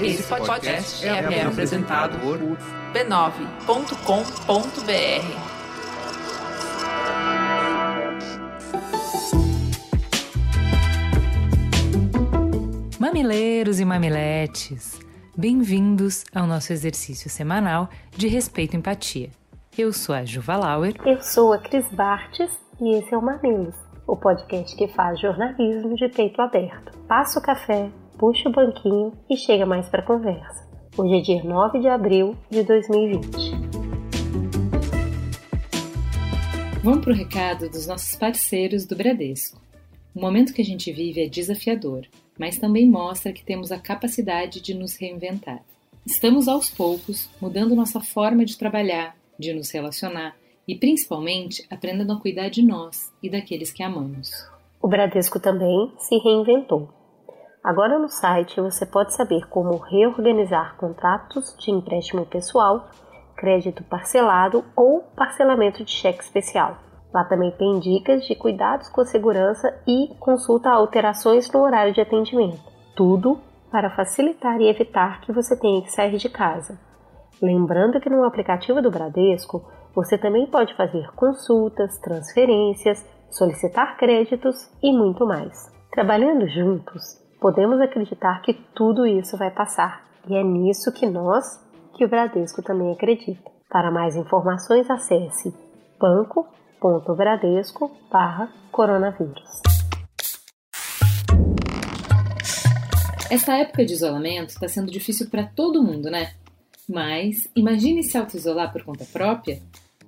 Esse podcast é, é apresentado por b9.com.br. Mamileiros e mamiletes, bem-vindos ao nosso exercício semanal de respeito e empatia. Eu sou a Juva Lauer. Eu sou a Cris Bartes e esse é o Mamilos, o podcast que faz jornalismo de peito aberto. Passa o café, puxa o banquinho e chega mais para conversa. Hoje é dia 9 de abril de 2020. Vamos para o recado dos nossos parceiros do Bradesco. O momento que a gente vive é desafiador mas também mostra que temos a capacidade de nos reinventar. Estamos aos poucos mudando nossa forma de trabalhar, de nos relacionar e principalmente aprendendo a cuidar de nós e daqueles que amamos. O Bradesco também se reinventou. Agora no site você pode saber como reorganizar contratos de empréstimo pessoal, crédito parcelado ou parcelamento de cheque especial. Lá também tem dicas de cuidados com a segurança e consulta alterações no horário de atendimento. Tudo para facilitar e evitar que você tenha que sair de casa. Lembrando que no aplicativo do Bradesco você também pode fazer consultas, transferências, solicitar créditos e muito mais. Trabalhando juntos, podemos acreditar que tudo isso vai passar e é nisso que nós, que o Bradesco também acredita. Para mais informações, acesse banco bradesco barra coronavírus. Esta época de isolamento está sendo difícil para todo mundo, né? Mas imagine se auto-isolar por conta própria.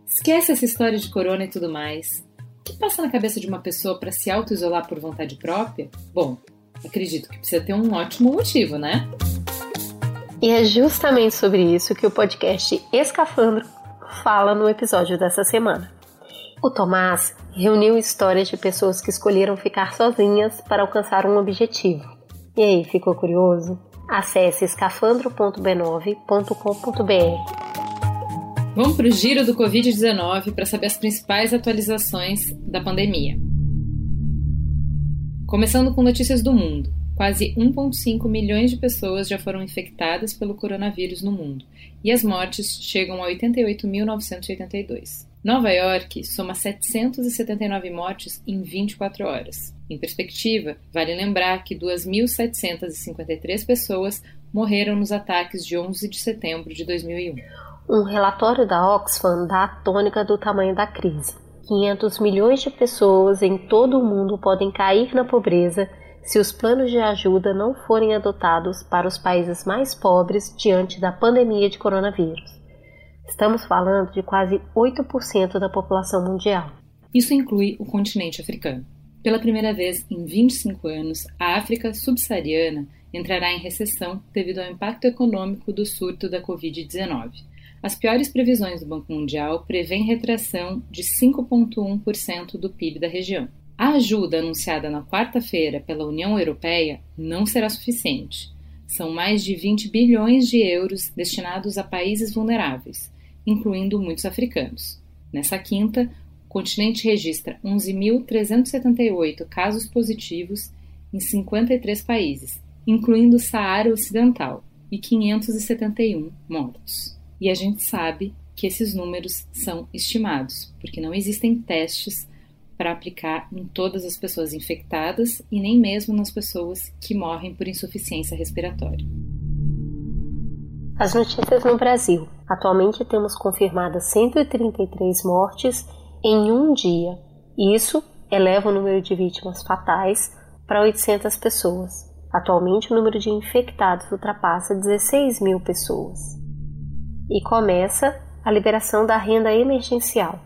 Esquece essa história de corona e tudo mais. O que passa na cabeça de uma pessoa para se auto-isolar por vontade própria? Bom, acredito que precisa ter um ótimo motivo, né? E é justamente sobre isso que o podcast Escafandro fala no episódio dessa semana. O Tomás reuniu histórias de pessoas que escolheram ficar sozinhas para alcançar um objetivo. E aí, ficou curioso? Acesse escafandro.b9.com.br. Vamos para o giro do Covid-19 para saber as principais atualizações da pandemia. Começando com notícias do mundo. Quase 1,5 milhões de pessoas já foram infectadas pelo coronavírus no mundo e as mortes chegam a 88.982. Nova York soma 779 mortes em 24 horas. Em perspectiva, vale lembrar que 2.753 pessoas morreram nos ataques de 11 de setembro de 2001. Um relatório da Oxfam dá a tônica do tamanho da crise. 500 milhões de pessoas em todo o mundo podem cair na pobreza se os planos de ajuda não forem adotados para os países mais pobres diante da pandemia de coronavírus. Estamos falando de quase 8% da população mundial. Isso inclui o continente africano. Pela primeira vez em 25 anos, a África subsaariana entrará em recessão devido ao impacto econômico do surto da Covid-19. As piores previsões do Banco Mundial prevêem retração de 5,1% do PIB da região. A ajuda anunciada na quarta-feira pela União Europeia não será suficiente. São mais de 20 bilhões de euros destinados a países vulneráveis, incluindo muitos africanos. Nessa quinta, o continente registra 11.378 casos positivos em 53 países, incluindo o Saara Ocidental, e 571 mortos. E a gente sabe que esses números são estimados, porque não existem testes para aplicar em todas as pessoas infectadas e nem mesmo nas pessoas que morrem por insuficiência respiratória. As notícias no Brasil. Atualmente temos confirmadas 133 mortes em um dia. Isso eleva o número de vítimas fatais para 800 pessoas. Atualmente o número de infectados ultrapassa 16 mil pessoas. E começa a liberação da renda emergencial.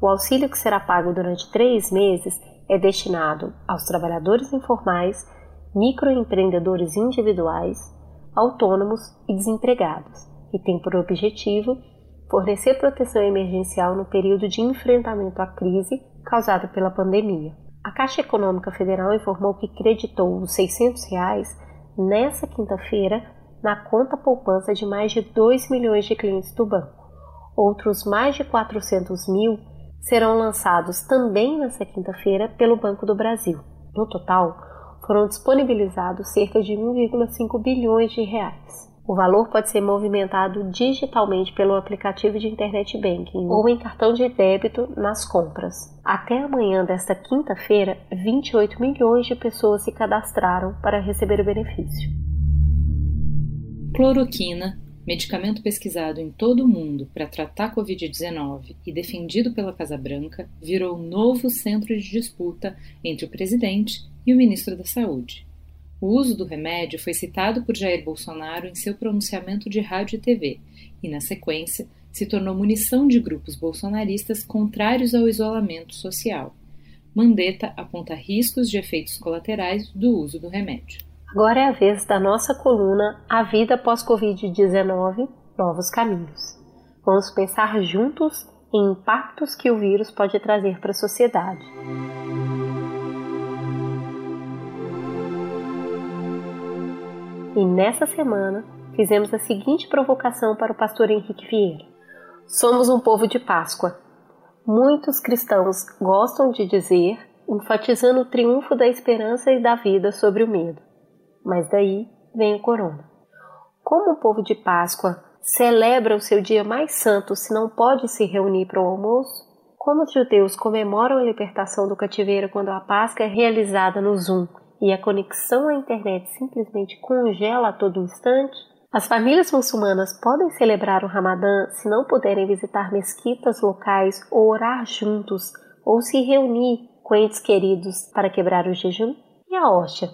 O auxílio que será pago durante três meses é destinado aos trabalhadores informais, microempreendedores individuais, autônomos e desempregados e tem por objetivo fornecer proteção emergencial no período de enfrentamento à crise causada pela pandemia. A Caixa Econômica Federal informou que creditou os 600 reais nessa quinta-feira na conta poupança de mais de 2 milhões de clientes do banco. Outros mais de 400 mil serão lançados também nesta quinta-feira pelo Banco do Brasil. No total, foram disponibilizados cerca de 1,5 bilhões de reais. O valor pode ser movimentado digitalmente pelo aplicativo de internet banking ou em cartão de débito nas compras. Até amanhã desta quinta-feira, 28 milhões de pessoas se cadastraram para receber o benefício. Cloroquina, medicamento pesquisado em todo o mundo para tratar Covid-19 e defendido pela Casa Branca, virou novo centro de disputa entre o presidente e o ministro da Saúde. O uso do remédio foi citado por Jair Bolsonaro em seu pronunciamento de rádio e TV, e, na sequência, se tornou munição de grupos bolsonaristas contrários ao isolamento social. Mandetta aponta riscos de efeitos colaterais do uso do remédio. Agora é a vez da nossa coluna A Vida Pós-Covid-19 Novos Caminhos. Vamos pensar juntos em impactos que o vírus pode trazer para a sociedade. E nessa semana fizemos a seguinte provocação para o pastor Henrique Vieira: Somos um povo de Páscoa. Muitos cristãos gostam de dizer, enfatizando o triunfo da esperança e da vida sobre o medo. Mas daí vem o corona. Como o povo de Páscoa celebra o seu dia mais santo se não pode se reunir para o almoço? Como os judeus comemoram a libertação do cativeiro quando a Páscoa é realizada no Zoom e a conexão à internet simplesmente congela a todo instante, as famílias muçulmanas podem celebrar o Ramadã se não puderem visitar mesquitas locais ou orar juntos ou se reunir com entes queridos para quebrar o jejum? E a hóstia,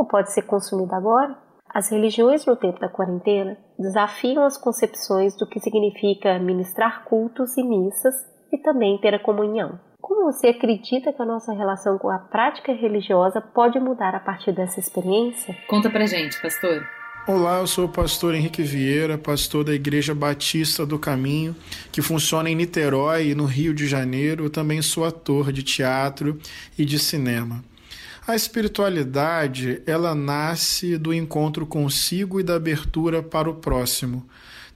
como pode ser consumida agora? As religiões no tempo da quarentena desafiam as concepções do que significa ministrar cultos e missas e também ter a comunhão. Como você acredita que a nossa relação com a prática religiosa pode mudar a partir dessa experiência? Conta pra gente, pastor. Olá, eu sou o pastor Henrique Vieira, pastor da Igreja Batista do Caminho, que funciona em Niterói e no Rio de Janeiro. Eu também sou ator de teatro e de cinema. A espiritualidade, ela nasce do encontro consigo e da abertura para o próximo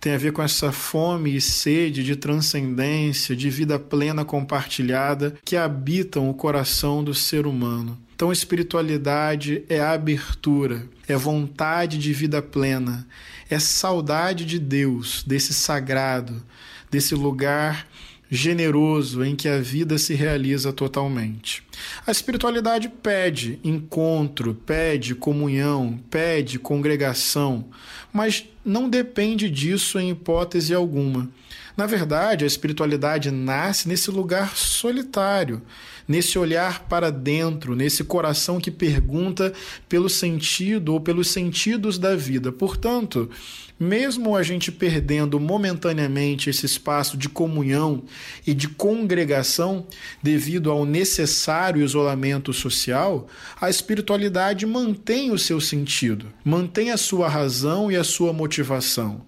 tem a ver com essa fome e sede de transcendência, de vida plena compartilhada que habitam o coração do ser humano. Então, espiritualidade é abertura, é vontade de vida plena, é saudade de Deus, desse sagrado, desse lugar generoso em que a vida se realiza totalmente. A espiritualidade pede encontro, pede comunhão, pede congregação, mas não depende disso em hipótese alguma. Na verdade, a espiritualidade nasce nesse lugar solitário, nesse olhar para dentro, nesse coração que pergunta pelo sentido ou pelos sentidos da vida. Portanto, mesmo a gente perdendo momentaneamente esse espaço de comunhão e de congregação devido ao necessário isolamento social, a espiritualidade mantém o seu sentido, mantém a sua razão e a sua motivação.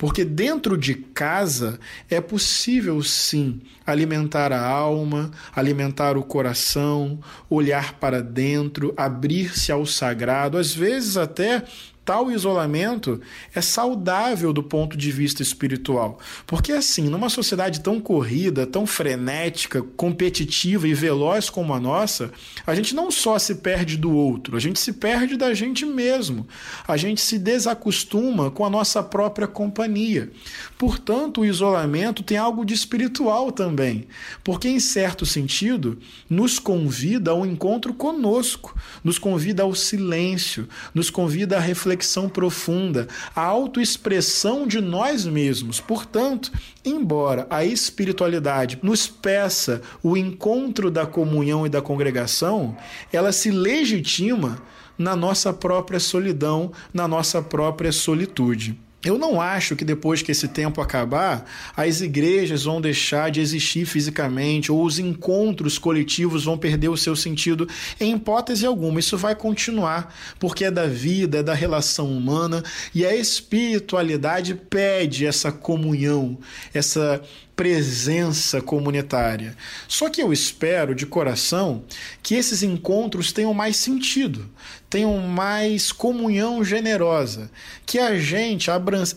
Porque dentro de casa é possível sim alimentar a alma, alimentar o coração, olhar para dentro, abrir-se ao sagrado, às vezes até tal isolamento é saudável do ponto de vista espiritual. Porque, assim, numa sociedade tão corrida, tão frenética, competitiva e veloz como a nossa, a gente não só se perde do outro, a gente se perde da gente mesmo. A gente se desacostuma com a nossa própria companhia. Portanto, o isolamento tem algo de espiritual também, porque, em certo sentido, nos convida ao encontro conosco, nos convida ao silêncio, nos convida à reflexão reflexão profunda, a autoexpressão de nós mesmos. Portanto, embora a espiritualidade nos peça o encontro da comunhão e da congregação, ela se legitima na nossa própria solidão, na nossa própria solitude. Eu não acho que depois que esse tempo acabar, as igrejas vão deixar de existir fisicamente ou os encontros coletivos vão perder o seu sentido em hipótese alguma. Isso vai continuar, porque é da vida, é da relação humana e a espiritualidade pede essa comunhão, essa presença comunitária. Só que eu espero de coração que esses encontros tenham mais sentido, tenham mais comunhão generosa, que a gente,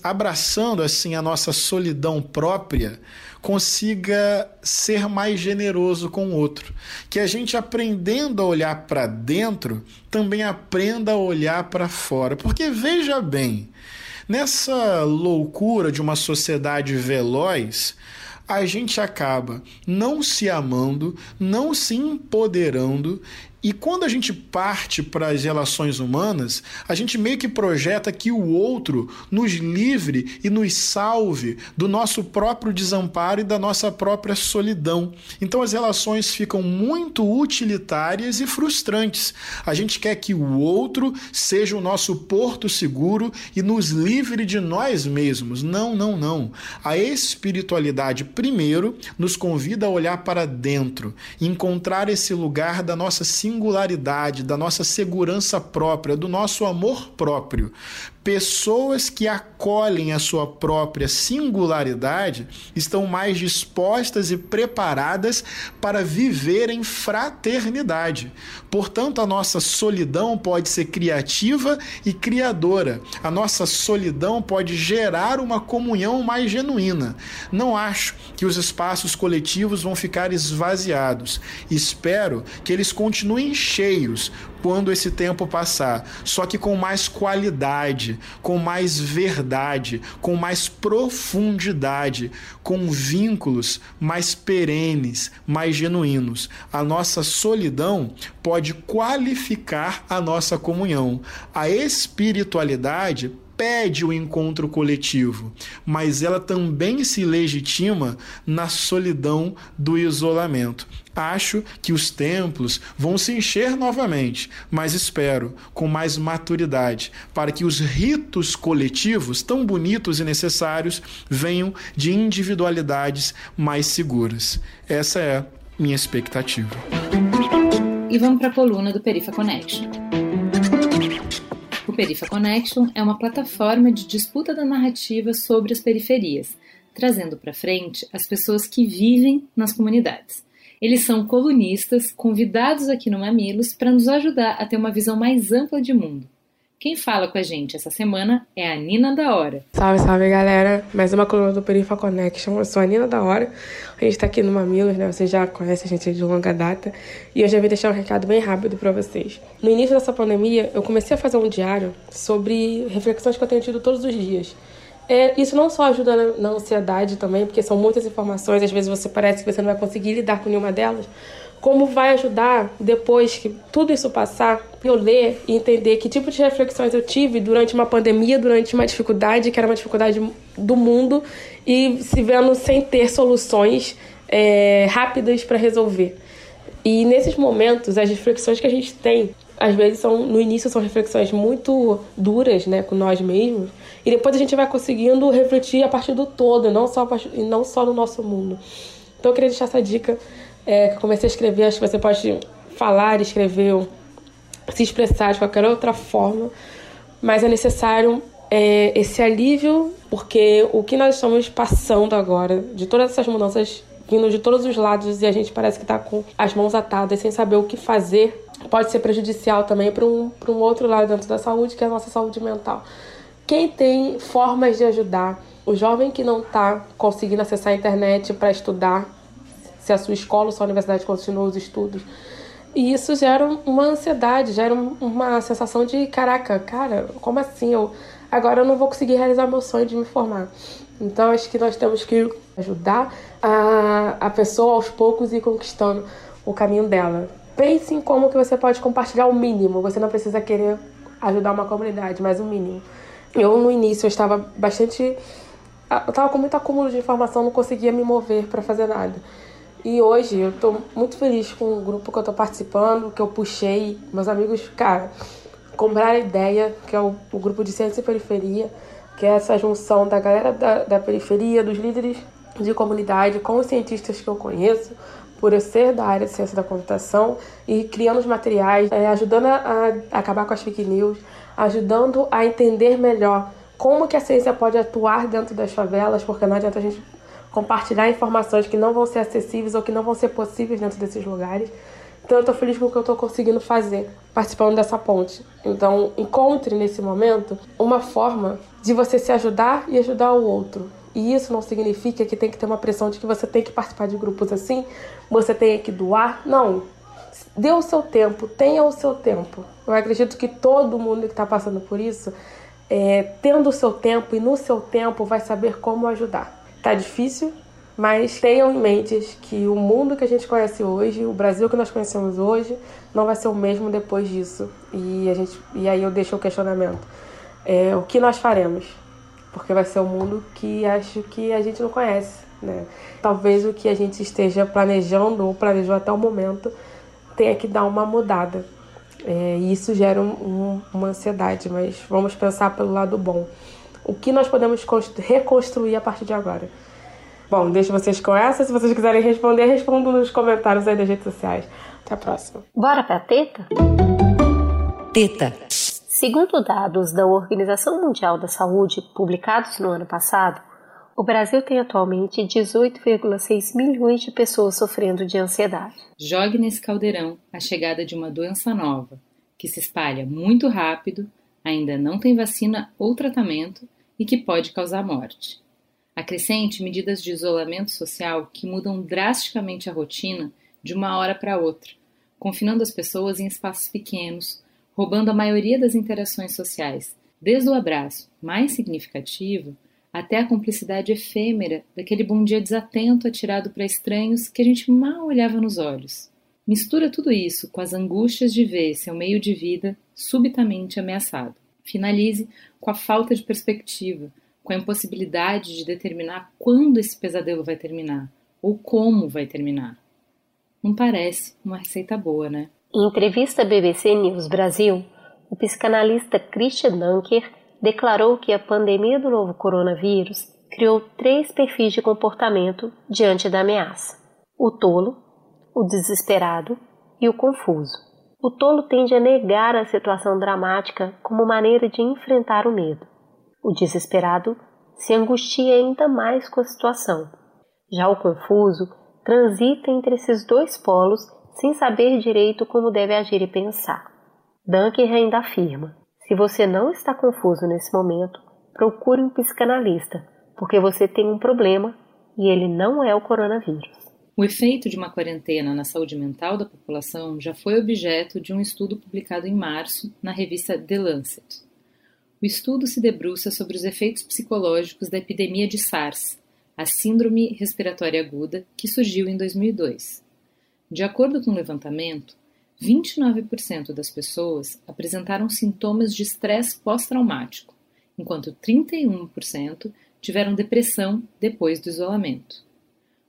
abraçando assim a nossa solidão própria, consiga ser mais generoso com o outro. Que a gente aprendendo a olhar para dentro, também aprenda a olhar para fora. Porque veja bem, nessa loucura de uma sociedade veloz, a gente acaba não se amando, não se empoderando e quando a gente parte para as relações humanas, a gente meio que projeta que o outro nos livre e nos salve do nosso próprio desamparo e da nossa própria solidão. Então as relações ficam muito utilitárias e frustrantes. A gente quer que o outro seja o nosso porto seguro e nos livre de nós mesmos. Não, não, não. A espiritualidade, primeiro, nos convida a olhar para dentro, encontrar esse lugar da nossa singularidade singularidade, da nossa segurança própria, do nosso amor próprio. Pessoas que acolhem a sua própria singularidade estão mais dispostas e preparadas para viver em fraternidade. Portanto, a nossa solidão pode ser criativa e criadora. A nossa solidão pode gerar uma comunhão mais genuína. Não acho que os espaços coletivos vão ficar esvaziados. Espero que eles continuem cheios, quando esse tempo passar, só que com mais qualidade, com mais verdade, com mais profundidade, com vínculos mais perenes, mais genuínos. A nossa solidão pode qualificar a nossa comunhão. A espiritualidade pede o encontro coletivo, mas ela também se legitima na solidão do isolamento. Acho que os templos vão se encher novamente, mas espero com mais maturidade, para que os ritos coletivos, tão bonitos e necessários, venham de individualidades mais seguras. Essa é minha expectativa. E vamos para a coluna do Perifa Connection. O Perifa Connection é uma plataforma de disputa da narrativa sobre as periferias, trazendo para frente as pessoas que vivem nas comunidades. Eles são colunistas convidados aqui no Mamilos para nos ajudar a ter uma visão mais ampla de mundo. Quem fala com a gente essa semana é a Nina da Hora. Salve, salve galera! Mais uma coluna do Perifa Connection. Eu sou a Nina da Hora. A gente tá aqui no Mamilos, né? Você já conhece a gente de longa data. E eu já vim deixar um recado bem rápido para vocês. No início dessa pandemia, eu comecei a fazer um diário sobre reflexões que eu tenho tido todos os dias. É, isso não só ajuda na, na ansiedade também, porque são muitas informações, às vezes você parece que você não vai conseguir lidar com nenhuma delas, como vai ajudar depois que tudo isso passar, eu ler e entender que tipo de reflexões eu tive durante uma pandemia, durante uma dificuldade que era uma dificuldade do mundo e se vendo sem ter soluções é, rápidas para resolver. E nesses momentos, as reflexões que a gente tem, às vezes são no início são reflexões muito duras, né, com nós mesmos, e depois a gente vai conseguindo refletir a partir do todo, não só e não só no nosso mundo. Então eu queria deixar essa dica é, que eu comecei a escrever, acho que você pode falar, escrever, se expressar de qualquer outra forma, mas é necessário é, esse alívio, porque o que nós estamos passando agora, de todas essas mudanças vindo de todos os lados e a gente parece que está com as mãos atadas, sem saber o que fazer, pode ser prejudicial também para um, um outro lado dentro da saúde, que é a nossa saúde mental. Quem tem formas de ajudar o jovem que não está conseguindo acessar a internet para estudar, se a sua escola ou sua universidade continua os estudos. E isso gera uma ansiedade, gera uma sensação de caraca, cara, como assim? Eu agora eu não vou conseguir realizar meu sonho de me formar. Então acho que nós temos que ajudar a, a pessoa aos poucos ir conquistando o caminho dela. Pense em como que você pode compartilhar o mínimo. Você não precisa querer ajudar uma comunidade, mas o mínimo. Eu no início eu estava bastante eu estava com muito acúmulo de informação, não conseguia me mover para fazer nada. E hoje eu tô muito feliz com o grupo que eu tô participando, que eu puxei. Meus amigos, cara, compraram a ideia, que é o, o grupo de ciência e periferia, que é essa junção da galera da, da periferia, dos líderes de comunidade, com os cientistas que eu conheço, por eu ser da área de ciência da computação, e criando os materiais, é, ajudando a, a acabar com as fake news, ajudando a entender melhor como que a ciência pode atuar dentro das favelas, porque não adianta a gente compartilhar informações que não vão ser acessíveis ou que não vão ser possíveis dentro desses lugares. Então eu estou feliz com o que eu estou conseguindo fazer participando dessa ponte. Então encontre nesse momento uma forma de você se ajudar e ajudar o outro. E isso não significa que tem que ter uma pressão de que você tem que participar de grupos assim, você tem que doar. Não. Dê o seu tempo, tenha o seu tempo. Eu acredito que todo mundo que está passando por isso, é, tendo o seu tempo e no seu tempo, vai saber como ajudar. Tá difícil, mas tenham em mente que o mundo que a gente conhece hoje, o Brasil que nós conhecemos hoje, não vai ser o mesmo depois disso. E, a gente, e aí eu deixo o questionamento. É, o que nós faremos? Porque vai ser um mundo que acho que a gente não conhece. Né? Talvez o que a gente esteja planejando ou planejou até o momento tenha que dar uma mudada. É, e isso gera um, um, uma ansiedade, mas vamos pensar pelo lado bom. O que nós podemos reconstruir a partir de agora? Bom, deixo vocês com essa. Se vocês quiserem responder, respondam nos comentários aí das redes sociais. Até a próxima. Bora pra teta? Teta. Segundo dados da Organização Mundial da Saúde, publicados no ano passado, o Brasil tem atualmente 18,6 milhões de pessoas sofrendo de ansiedade. Jogue nesse caldeirão a chegada de uma doença nova, que se espalha muito rápido, ainda não tem vacina ou tratamento e que pode causar morte. Acrescente medidas de isolamento social que mudam drasticamente a rotina de uma hora para outra, confinando as pessoas em espaços pequenos, roubando a maioria das interações sociais, desde o abraço mais significativo até a cumplicidade efêmera daquele bom dia desatento atirado para estranhos que a gente mal olhava nos olhos. Mistura tudo isso com as angústias de ver seu meio de vida subitamente ameaçado. Finalize com a falta de perspectiva, com a impossibilidade de determinar quando esse pesadelo vai terminar ou como vai terminar. Não parece uma receita boa, né? Em entrevista à BBC News Brasil, o psicanalista Christian Dunker declarou que a pandemia do novo coronavírus criou três perfis de comportamento diante da ameaça: o tolo, o desesperado e o confuso. O tolo tende a negar a situação dramática como maneira de enfrentar o medo. O desesperado se angustia ainda mais com a situação. Já o confuso transita entre esses dois polos sem saber direito como deve agir e pensar. Dunker ainda afirma: se você não está confuso nesse momento, procure um psicanalista, porque você tem um problema e ele não é o coronavírus. O efeito de uma quarentena na saúde mental da população já foi objeto de um estudo publicado em março na revista The Lancet. O estudo se debruça sobre os efeitos psicológicos da epidemia de SARS, a Síndrome Respiratória Aguda, que surgiu em 2002. De acordo com o levantamento, 29% das pessoas apresentaram sintomas de estresse pós-traumático, enquanto 31% tiveram depressão depois do isolamento.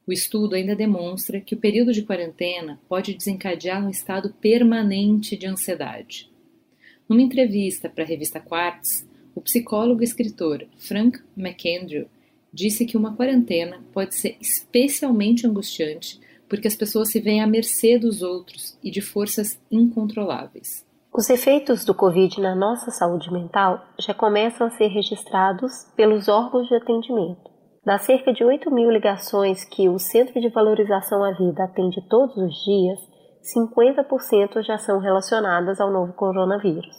O estudo ainda demonstra que o período de quarentena pode desencadear um estado permanente de ansiedade. Numa entrevista para a revista Quartz, o psicólogo e escritor Frank McAndrew disse que uma quarentena pode ser especialmente angustiante porque as pessoas se veem à mercê dos outros e de forças incontroláveis. Os efeitos do Covid na nossa saúde mental já começam a ser registrados pelos órgãos de atendimento. Das cerca de 8 mil ligações que o Centro de Valorização à Vida atende todos os dias, 50% já são relacionadas ao novo coronavírus.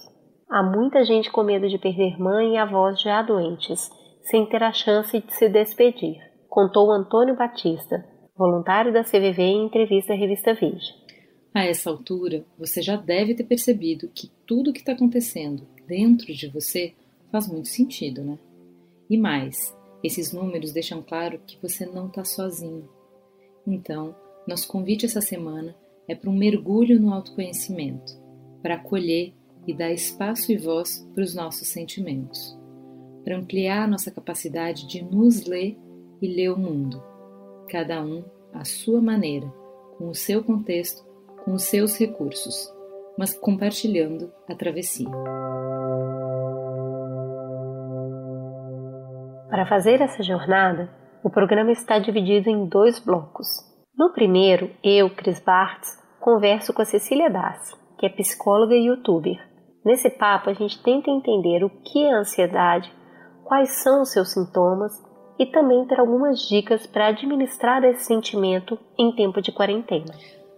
Há muita gente com medo de perder mãe e avós já doentes, sem ter a chance de se despedir, contou Antônio Batista, voluntário da CVV em entrevista à revista Veja. A essa altura, você já deve ter percebido que tudo o que está acontecendo dentro de você faz muito sentido, né? E mais, esses números deixam claro que você não está sozinho. Então, nosso convite essa semana é para um mergulho no autoconhecimento, para acolher e dar espaço e voz para os nossos sentimentos, para ampliar nossa capacidade de nos ler e ler o mundo, cada um à sua maneira, com o seu contexto, com os seus recursos, mas compartilhando a travessia. Para fazer essa jornada, o programa está dividido em dois blocos. No primeiro, eu, Cris Bartz, converso com a Cecília Dassi, que é psicóloga e youtuber. Nesse papo, a gente tenta entender o que é ansiedade, quais são os seus sintomas e também ter algumas dicas para administrar esse sentimento em tempo de quarentena.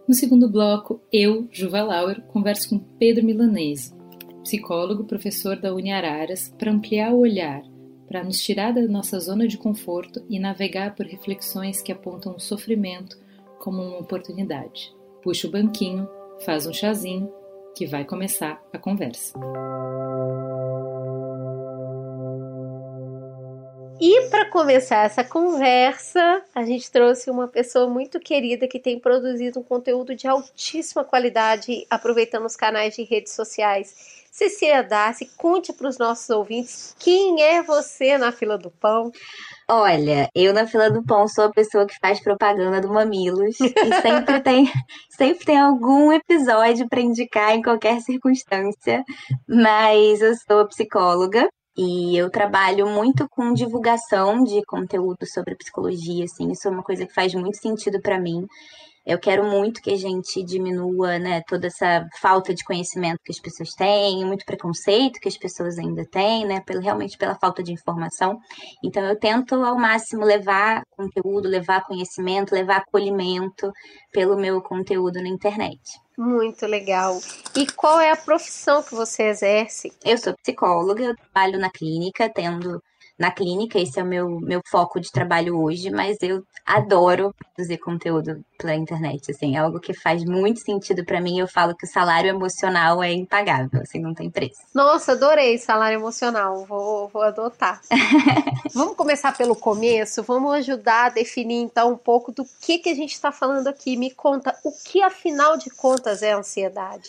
No segundo bloco, eu, Juva Lauer, converso com Pedro Milanese, psicólogo, professor da Uniararas, para ampliar o olhar, para nos tirar da nossa zona de conforto e navegar por reflexões que apontam o sofrimento como uma oportunidade. Puxa o banquinho, faz um chazinho, que vai começar a conversa. E para começar essa conversa, a gente trouxe uma pessoa muito querida que tem produzido um conteúdo de altíssima qualidade, aproveitando os canais de redes sociais. Cecília Darcy, conte para os nossos ouvintes quem é você na fila do pão. Olha, eu na fila do pão sou a pessoa que faz propaganda do Mamilos e sempre tem, sempre tem algum episódio para indicar em qualquer circunstância, mas eu sou psicóloga e eu trabalho muito com divulgação de conteúdo sobre psicologia, assim, isso é uma coisa que faz muito sentido para mim. Eu quero muito que a gente diminua, né, toda essa falta de conhecimento que as pessoas têm, muito preconceito que as pessoas ainda têm, né, pelo, realmente pela falta de informação. Então eu tento ao máximo levar conteúdo, levar conhecimento, levar acolhimento pelo meu conteúdo na internet. Muito legal. E qual é a profissão que você exerce? Eu sou psicóloga, eu trabalho na clínica, tendo na clínica, esse é o meu, meu foco de trabalho hoje, mas eu adoro produzir conteúdo pela internet, assim, é algo que faz muito sentido para mim. Eu falo que o salário emocional é impagável, assim, não tem preço. Nossa, adorei salário emocional, vou, vou adotar. vamos começar pelo começo, vamos ajudar a definir então um pouco do que, que a gente está falando aqui. Me conta, o que afinal de contas é ansiedade?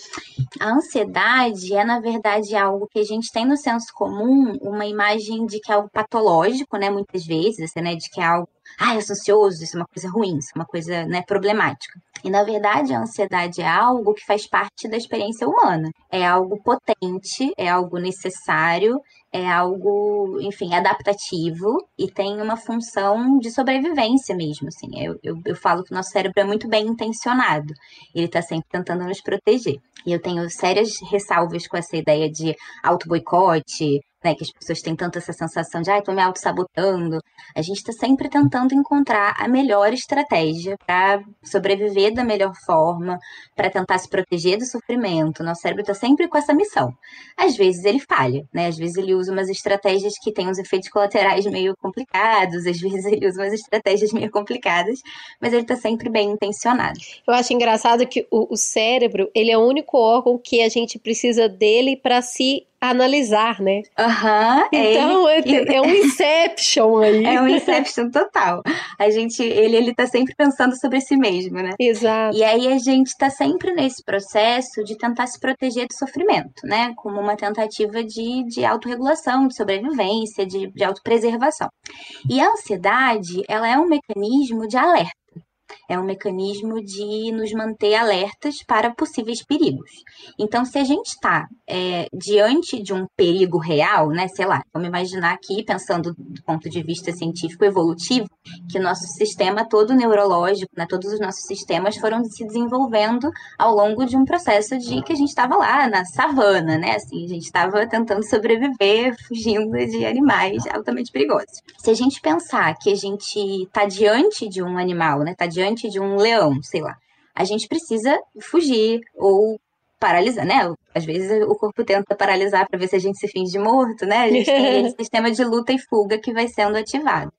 A ansiedade é, na verdade, algo que a gente tem no senso comum, uma imagem de que é algo patológico, né, muitas vezes, né, de que é algo, ah, eu sou ansioso, isso é uma coisa ruim, isso é uma coisa, né, problemática. E na verdade, a ansiedade é algo que faz parte da experiência humana. É algo potente, é algo necessário, é algo, enfim, adaptativo e tem uma função de sobrevivência mesmo, assim. Eu, eu, eu falo que o nosso cérebro é muito bem intencionado. Ele está sempre tentando nos proteger. E eu tenho sérias ressalvas com essa ideia de auto-boicote, né, que as pessoas têm tanto essa sensação de, ai, tô me auto-sabotando. A gente está sempre tentando encontrar a melhor estratégia para sobreviver da melhor forma, para tentar se proteger do sofrimento. Nosso cérebro está sempre com essa missão. Às vezes ele falha, né? Às vezes ele usa umas estratégias que têm uns efeitos colaterais meio complicados, às vezes ele usa umas estratégias meio complicadas, mas ele está sempre bem intencionado. Eu acho engraçado que o, o cérebro, ele é o único órgão que a gente precisa dele para se analisar, né? Aham. Uhum, então é, é, é, um inception aí. É um inception total. A gente, ele, ele tá sempre pensando sobre si mesmo, né? Exato. E aí a gente tá sempre nesse processo de tentar se proteger do sofrimento, né? Como uma tentativa de, de autorregulação, de sobrevivência, de, de autopreservação. E a ansiedade, ela é um mecanismo de alerta é um mecanismo de nos manter alertas para possíveis perigos. Então, se a gente está é, diante de um perigo real, né, sei lá, vamos imaginar aqui, pensando do ponto de vista científico evolutivo, que o nosso sistema todo neurológico, né, todos os nossos sistemas foram se desenvolvendo ao longo de um processo de que a gente estava lá na savana, né, assim, a gente estava tentando sobreviver, fugindo de animais altamente perigosos. Se a gente pensar que a gente está diante de um animal, né, está diante de um leão, sei lá, a gente precisa fugir ou paralisar, né? Às vezes o corpo tenta paralisar para ver se a gente se finge morto, né? A gente tem esse sistema de luta e fuga que vai sendo ativado.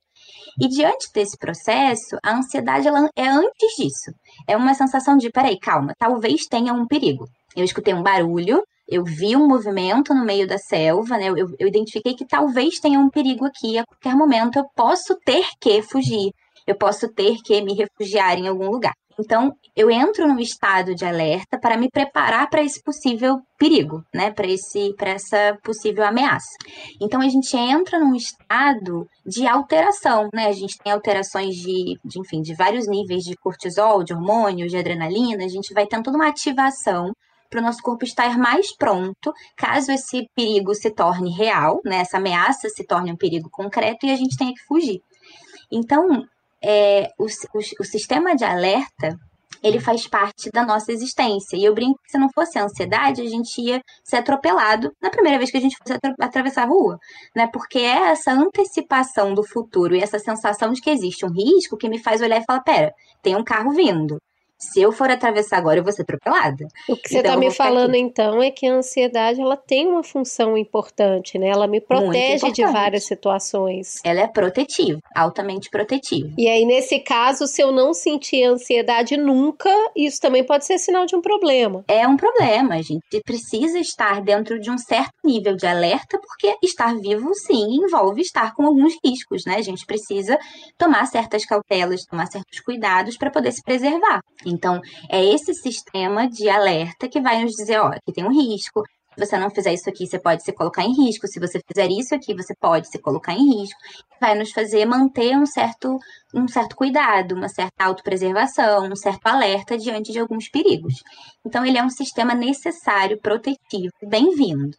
E diante desse processo, a ansiedade é antes disso. É uma sensação de, peraí, calma, talvez tenha um perigo. Eu escutei um barulho, eu vi um movimento no meio da selva, né? Eu, eu identifiquei que talvez tenha um perigo aqui, a qualquer momento eu posso ter que fugir eu posso ter que me refugiar em algum lugar. Então, eu entro num estado de alerta para me preparar para esse possível perigo, né? Para esse para essa possível ameaça. Então a gente entra num estado de alteração, né? A gente tem alterações de, de enfim, de vários níveis de cortisol, de hormônios, de adrenalina, a gente vai tendo uma ativação para o nosso corpo estar mais pronto caso esse perigo se torne real, né? Essa ameaça se torne um perigo concreto e a gente tenha que fugir. Então, é, o, o, o sistema de alerta ele faz parte da nossa existência. E eu brinco que se não fosse a ansiedade, a gente ia ser atropelado na primeira vez que a gente fosse atravessar a rua, né? Porque é essa antecipação do futuro e essa sensação de que existe um risco que me faz olhar e falar: pera, tem um carro vindo se eu for atravessar agora, eu vou ser atropelada. O que você está então, me falando, então, é que a ansiedade ela tem uma função importante, né? Ela me protege de várias situações. Ela é protetiva, altamente protetiva. E aí, nesse caso, se eu não sentir ansiedade nunca, isso também pode ser sinal de um problema. É um problema. A gente precisa estar dentro de um certo nível de alerta, porque estar vivo, sim, envolve estar com alguns riscos, né? A gente precisa tomar certas cautelas, tomar certos cuidados para poder se preservar. Então, é esse sistema de alerta que vai nos dizer, ó, aqui tem um risco, se você não fizer isso aqui, você pode se colocar em risco. Se você fizer isso aqui, você pode se colocar em risco. Vai nos fazer manter um certo, um certo cuidado, uma certa autopreservação, um certo alerta diante de alguns perigos. Então, ele é um sistema necessário, protetivo, bem-vindo.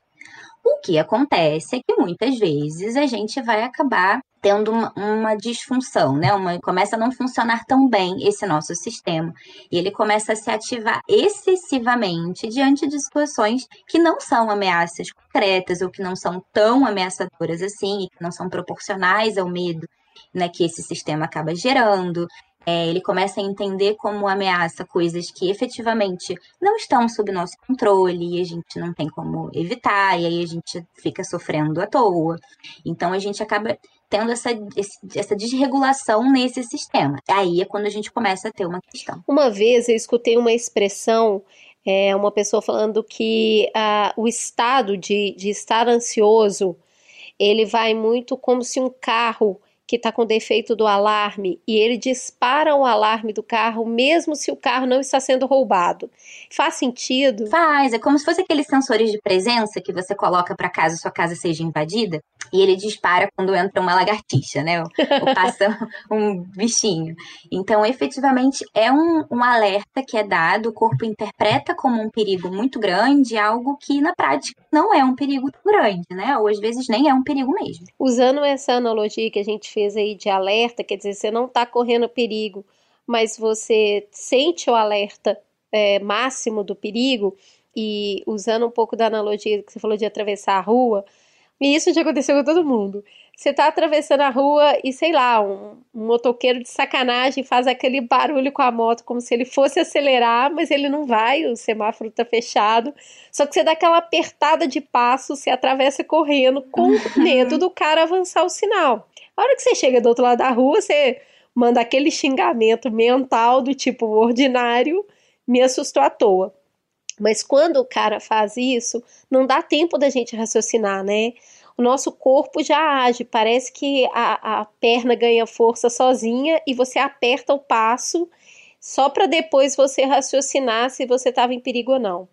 O que acontece é que muitas vezes a gente vai acabar tendo uma, uma, disfunção, né? Uma, começa a não funcionar tão bem esse nosso sistema. E ele começa a se ativar excessivamente diante de situações que não são ameaças concretas ou que não são tão ameaçadoras assim, e que não são proporcionais ao medo né, que esse sistema acaba gerando. É, ele começa a entender como ameaça coisas que efetivamente não estão sob nosso controle e a gente não tem como evitar, e aí a gente fica sofrendo à toa. Então a gente acaba tendo essa, essa desregulação nesse sistema. Aí é quando a gente começa a ter uma questão. Uma vez eu escutei uma expressão é, uma pessoa falando que uh, o estado de, de estar ansioso ele vai muito como se um carro que está com defeito do alarme e ele dispara o alarme do carro, mesmo se o carro não está sendo roubado. Faz sentido? Faz. É como se fosse aqueles sensores de presença que você coloca para caso sua casa seja invadida e ele dispara quando entra uma lagartixa, né? Ou, ou passa um bichinho. Então, efetivamente, é um, um alerta que é dado, o corpo interpreta como um perigo muito grande, algo que na prática não é um perigo tão grande, né? Ou às vezes nem é um perigo mesmo. Usando essa analogia que a gente fez fez aí de alerta, quer dizer, você não está correndo perigo, mas você sente o alerta é, máximo do perigo, e usando um pouco da analogia que você falou de atravessar a rua, e isso já aconteceu com todo mundo. Você está atravessando a rua e, sei lá, um, um, motoqueiro de sacanagem faz aquele barulho com a moto como se ele fosse acelerar, mas ele não vai, o semáforo está fechado. Só que você dá aquela apertada de passo, você atravessa correndo com medo do cara avançar o sinal. A hora que você chega do outro lado da rua, você manda aquele xingamento mental do tipo ordinário, me assustou à toa. Mas quando o cara faz isso, não dá tempo da gente raciocinar, né? O nosso corpo já age, parece que a, a perna ganha força sozinha e você aperta o passo só para depois você raciocinar se você estava em perigo ou não.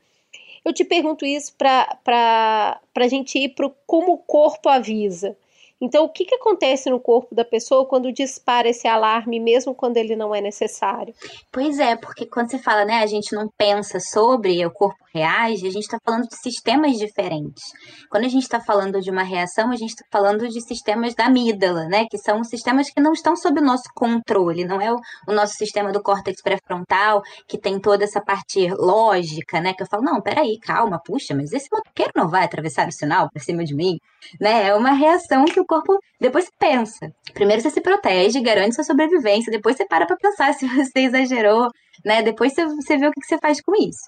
Eu te pergunto isso para a gente ir para como o corpo avisa. Então, o que, que acontece no corpo da pessoa quando dispara esse alarme, mesmo quando ele não é necessário? Pois é, porque quando você fala, né, a gente não pensa sobre, o corpo reage, a gente está falando de sistemas diferentes. Quando a gente está falando de uma reação, a gente está falando de sistemas da amígdala, né, que são sistemas que não estão sob o nosso controle, não é o, o nosso sistema do córtex pré-frontal, que tem toda essa parte lógica, né, que eu falo, não, peraí, calma, puxa, mas esse motoqueiro não vai atravessar o sinal por cima de mim, né, é uma reação que o corpo depois você pensa. Primeiro você se protege, garante sua sobrevivência, depois você para para pensar se você exagerou, né? Depois você, você vê o que, você faz com isso.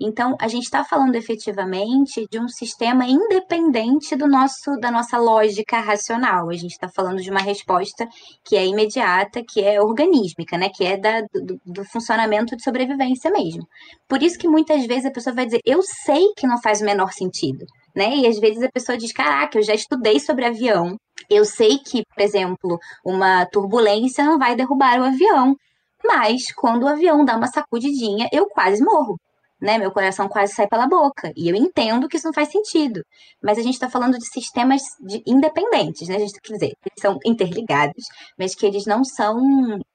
Então, a gente está falando efetivamente de um sistema independente do nosso, da nossa lógica racional. A gente está falando de uma resposta que é imediata, que é organísmica, né? Que é da, do, do, funcionamento de sobrevivência mesmo. Por isso que muitas vezes a pessoa vai dizer, eu sei que não faz o menor sentido né? E às vezes a pessoa diz: caraca, eu já estudei sobre avião. Eu sei que, por exemplo, uma turbulência não vai derrubar o avião. Mas quando o avião dá uma sacudidinha, eu quase morro. Né, meu coração quase sai pela boca. E eu entendo que isso não faz sentido. Mas a gente está falando de sistemas de independentes, né? A gente quer dizer, eles são interligados, mas que eles não são.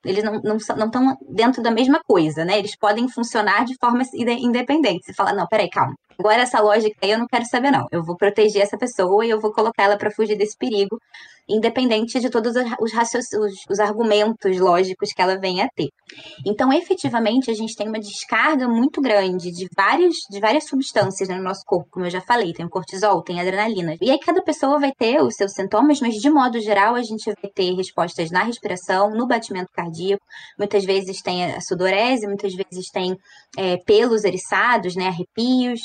Eles não, não, estão dentro da mesma coisa, né? Eles podem funcionar de forma independente. Você fala, não, peraí, calma. Agora essa lógica aí eu não quero saber não. Eu vou proteger essa pessoa e eu vou colocar ela para fugir desse perigo. Independente de todos os, os, os argumentos lógicos que ela venha a ter. Então, efetivamente, a gente tem uma descarga muito grande de várias, de várias substâncias no nosso corpo, como eu já falei, tem o cortisol, tem a adrenalina. E aí cada pessoa vai ter os seus sintomas, mas de modo geral a gente vai ter respostas na respiração, no batimento cardíaco, muitas vezes tem a sudorese, muitas vezes tem é, pelos eriçados, né, arrepios,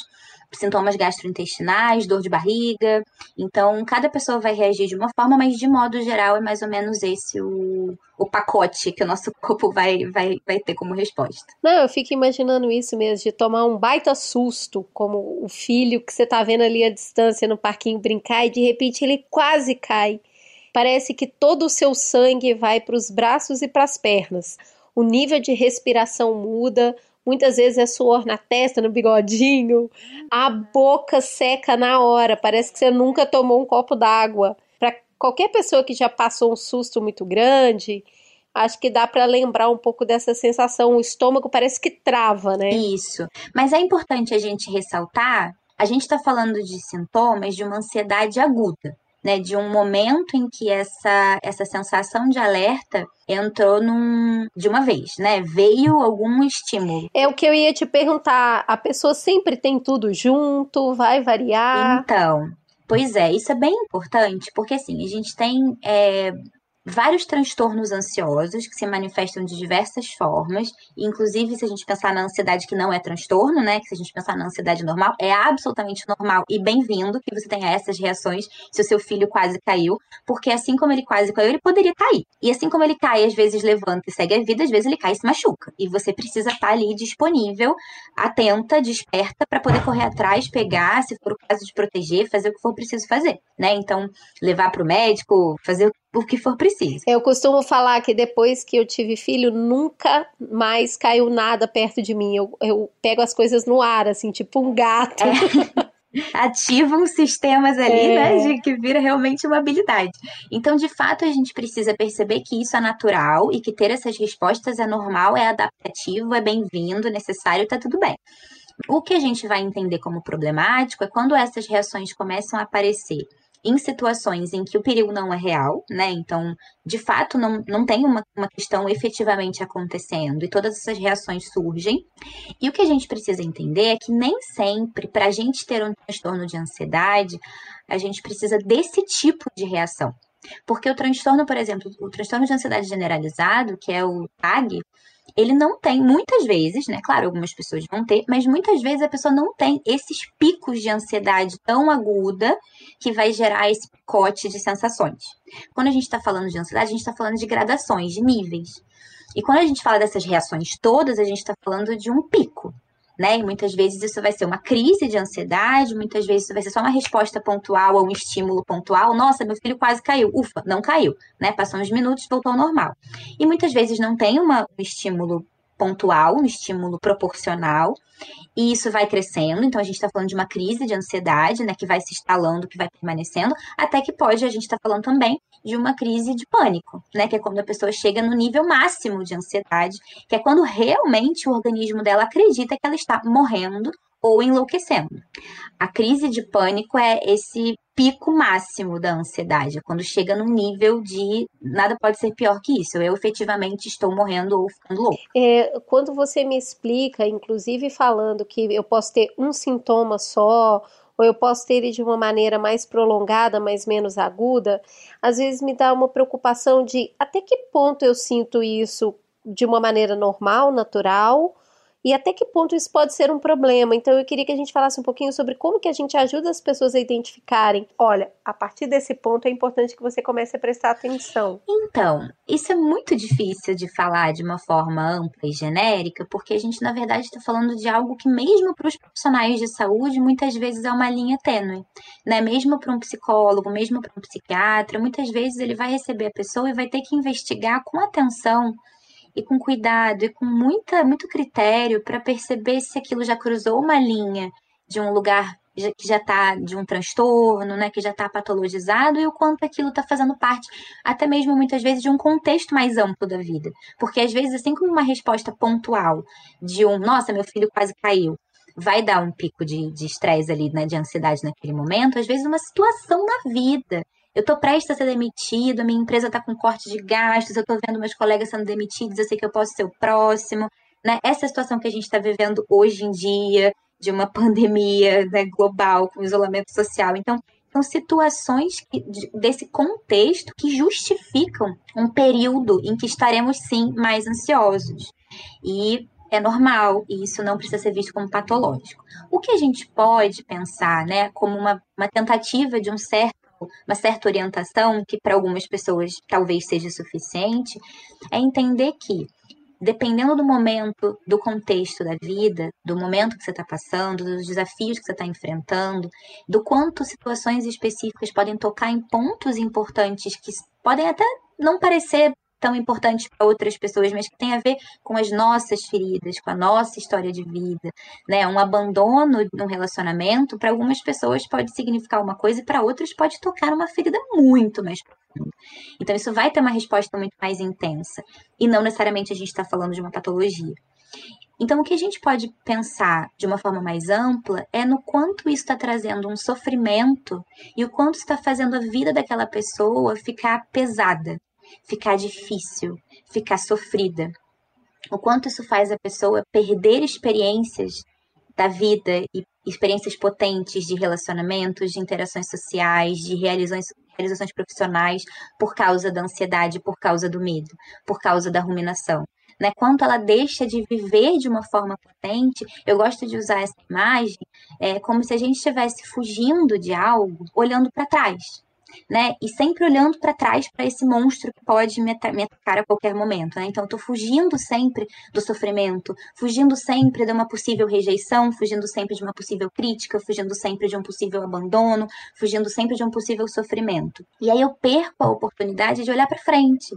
sintomas gastrointestinais, dor de barriga. Então, cada pessoa vai reagir de uma forma, mas de modo geral é mais ou menos esse o, o pacote que o nosso corpo vai, vai, vai ter como resposta. Não, eu fico imaginando isso mesmo, de tomar um baita susto, como o filho que você tá vendo ali à distância no parquinho brincar e de repente ele quase cai. Parece que todo o seu sangue vai para os braços e para as pernas. O nível de respiração muda, Muitas vezes é suor na testa, no bigodinho, a boca seca na hora, parece que você nunca tomou um copo d'água. Para qualquer pessoa que já passou um susto muito grande, acho que dá para lembrar um pouco dessa sensação. O estômago parece que trava, né? Isso. Mas é importante a gente ressaltar: a gente está falando de sintomas de uma ansiedade aguda né, de um momento em que essa, essa sensação de alerta entrou num, de uma vez, né? Veio algum estímulo. É o que eu ia te perguntar. A pessoa sempre tem tudo junto, vai variar? Então, pois é, isso é bem importante, porque assim, a gente tem é, vários transtornos ansiosos que se manifestam de diversas formas, inclusive se a gente pensar na ansiedade que não é transtorno, né, que se a gente pensar na ansiedade normal, é absolutamente normal e bem-vindo que você tenha essas reações se o seu filho quase caiu, porque assim como ele quase caiu, ele poderia cair. E assim como ele cai, às vezes levanta e segue a vida, às vezes ele cai e se machuca. E você precisa estar ali disponível, atenta, desperta para poder correr atrás, pegar, se for o caso de proteger, fazer o que for preciso fazer, né? Então, levar para o médico, fazer o que for preciso. Eu costumo falar que depois que eu tive filho, nunca mais caiu nada perto de mim. Eu, eu pego as coisas no ar, assim, tipo um gato. É. ativam sistemas ali, é. né, de que vira realmente uma habilidade. Então, de fato, a gente precisa perceber que isso é natural e que ter essas respostas é normal, é adaptativo, é bem-vindo, necessário, tá tudo bem. O que a gente vai entender como problemático é quando essas reações começam a aparecer em situações em que o perigo não é real, né? Então, de fato, não, não tem uma, uma questão efetivamente acontecendo e todas essas reações surgem. E o que a gente precisa entender é que nem sempre, para a gente ter um transtorno de ansiedade, a gente precisa desse tipo de reação. Porque o transtorno, por exemplo, o transtorno de ansiedade generalizado, que é o TAG, ele não tem, muitas vezes, né? Claro, algumas pessoas vão ter, mas muitas vezes a pessoa não tem esses picos de ansiedade tão aguda que vai gerar esse picote de sensações. Quando a gente está falando de ansiedade, a gente está falando de gradações, de níveis. E quando a gente fala dessas reações todas, a gente está falando de um pico né? E muitas vezes isso vai ser uma crise de ansiedade, muitas vezes isso vai ser só uma resposta pontual a um estímulo pontual. Nossa, meu filho quase caiu. Ufa, não caiu, né? Passou uns minutos, voltou ao normal. E muitas vezes não tem uma, um estímulo pontual, um estímulo proporcional, e isso vai crescendo. Então, a gente está falando de uma crise de ansiedade, né, que vai se instalando, que vai permanecendo, até que pode, a gente está falando também de uma crise de pânico, né, que é quando a pessoa chega no nível máximo de ansiedade, que é quando realmente o organismo dela acredita que ela está morrendo ou enlouquecendo. A crise de pânico é esse pico máximo da ansiedade, quando chega num nível de nada pode ser pior que isso, eu efetivamente estou morrendo ou ficando louco. É, quando você me explica, inclusive falando que eu posso ter um sintoma só, ou eu posso ter ele de uma maneira mais prolongada, mas menos aguda, às vezes me dá uma preocupação de até que ponto eu sinto isso de uma maneira normal, natural, e até que ponto isso pode ser um problema. Então eu queria que a gente falasse um pouquinho sobre como que a gente ajuda as pessoas a identificarem. Olha, a partir desse ponto é importante que você comece a prestar atenção. Então, isso é muito difícil de falar de uma forma ampla e genérica, porque a gente na verdade está falando de algo que mesmo para os profissionais de saúde muitas vezes é uma linha tênue, né? Mesmo para um psicólogo, mesmo para um psiquiatra, muitas vezes ele vai receber a pessoa e vai ter que investigar com atenção e com cuidado e com muita, muito critério para perceber se aquilo já cruzou uma linha de um lugar que já está de um transtorno, né, que já está patologizado e o quanto aquilo está fazendo parte, até mesmo muitas vezes, de um contexto mais amplo da vida. Porque às vezes, assim como uma resposta pontual de um, nossa, meu filho quase caiu, vai dar um pico de estresse ali, né, de ansiedade naquele momento, às vezes uma situação na vida Eu estou prestes a ser demitido, a minha empresa está com corte de gastos, eu estou vendo meus colegas sendo demitidos, eu sei que eu posso ser o próximo. Né? Essa situação que a gente está vivendo hoje em dia, de uma pandemia né, global, com isolamento social. Então, são situações que, desse contexto que justificam um período em que estaremos, sim, mais ansiosos. E é normal, e isso não precisa ser visto como patológico. O que a gente pode pensar, né, como uma, uma tentativa de um certo uma certa orientação, que para algumas pessoas talvez seja suficiente, é entender que, dependendo do momento, do contexto da vida, do momento que você está passando, dos desafios que você está enfrentando, do quanto situações específicas podem tocar em pontos importantes que podem até não parecer tão importantes para outras pessoas, mas que tem a ver com as nossas feridas, com a nossa história de vida, né? Um abandono num relacionamento para algumas pessoas pode significar uma coisa e para outras pode tocar uma ferida muito mais profunda. Então isso vai ter uma resposta muito mais intensa e não necessariamente a gente está falando de uma patologia. Então, o que a gente pode pensar de uma forma mais ampla é no quanto isso está trazendo um sofrimento e o quanto está fazendo a vida daquela pessoa ficar pesada, ficar difícil, ficar sofrida. O quanto isso faz a pessoa perder experiências da vida e experiências potentes de relacionamentos, de interações sociais, de realizações, realizações profissionais por causa da ansiedade, por causa do medo, por causa da ruminação. Né? Quanto ela deixa de viver de uma forma potente, eu gosto de usar essa imagem é, como se a gente estivesse fugindo de algo, olhando para trás né? E sempre olhando para trás para esse monstro que pode me, atacar a qualquer momento, né? Então, tô fugindo sempre do sofrimento, fugindo sempre de uma possível rejeição, fugindo sempre de uma possível crítica, fugindo sempre de um possível abandono, fugindo sempre de um possível sofrimento. E aí eu perco a oportunidade de olhar para frente,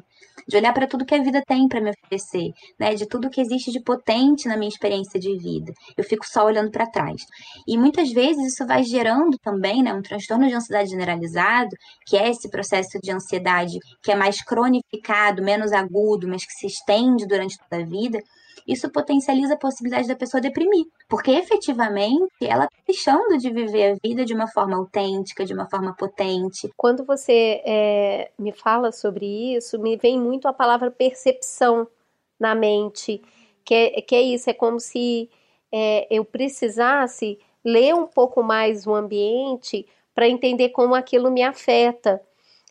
de olhar para tudo que a vida tem para me oferecer, né? De tudo que existe de potente na minha experiência de vida. Eu fico só olhando para trás. E muitas vezes isso vai gerando também, né, um transtorno de ansiedade generalizado que é esse processo de ansiedade que é mais cronificado, menos agudo, mas que se estende durante toda a vida, isso potencializa a possibilidade da pessoa deprimir, porque efetivamente ela está deixando de viver a vida de uma forma autêntica, de uma forma potente. Quando você é, me fala sobre isso, me vem muito a palavra percepção na mente, que é, que é isso, é como se é, eu precisasse ler um pouco mais o ambiente para entender como aquilo me afeta.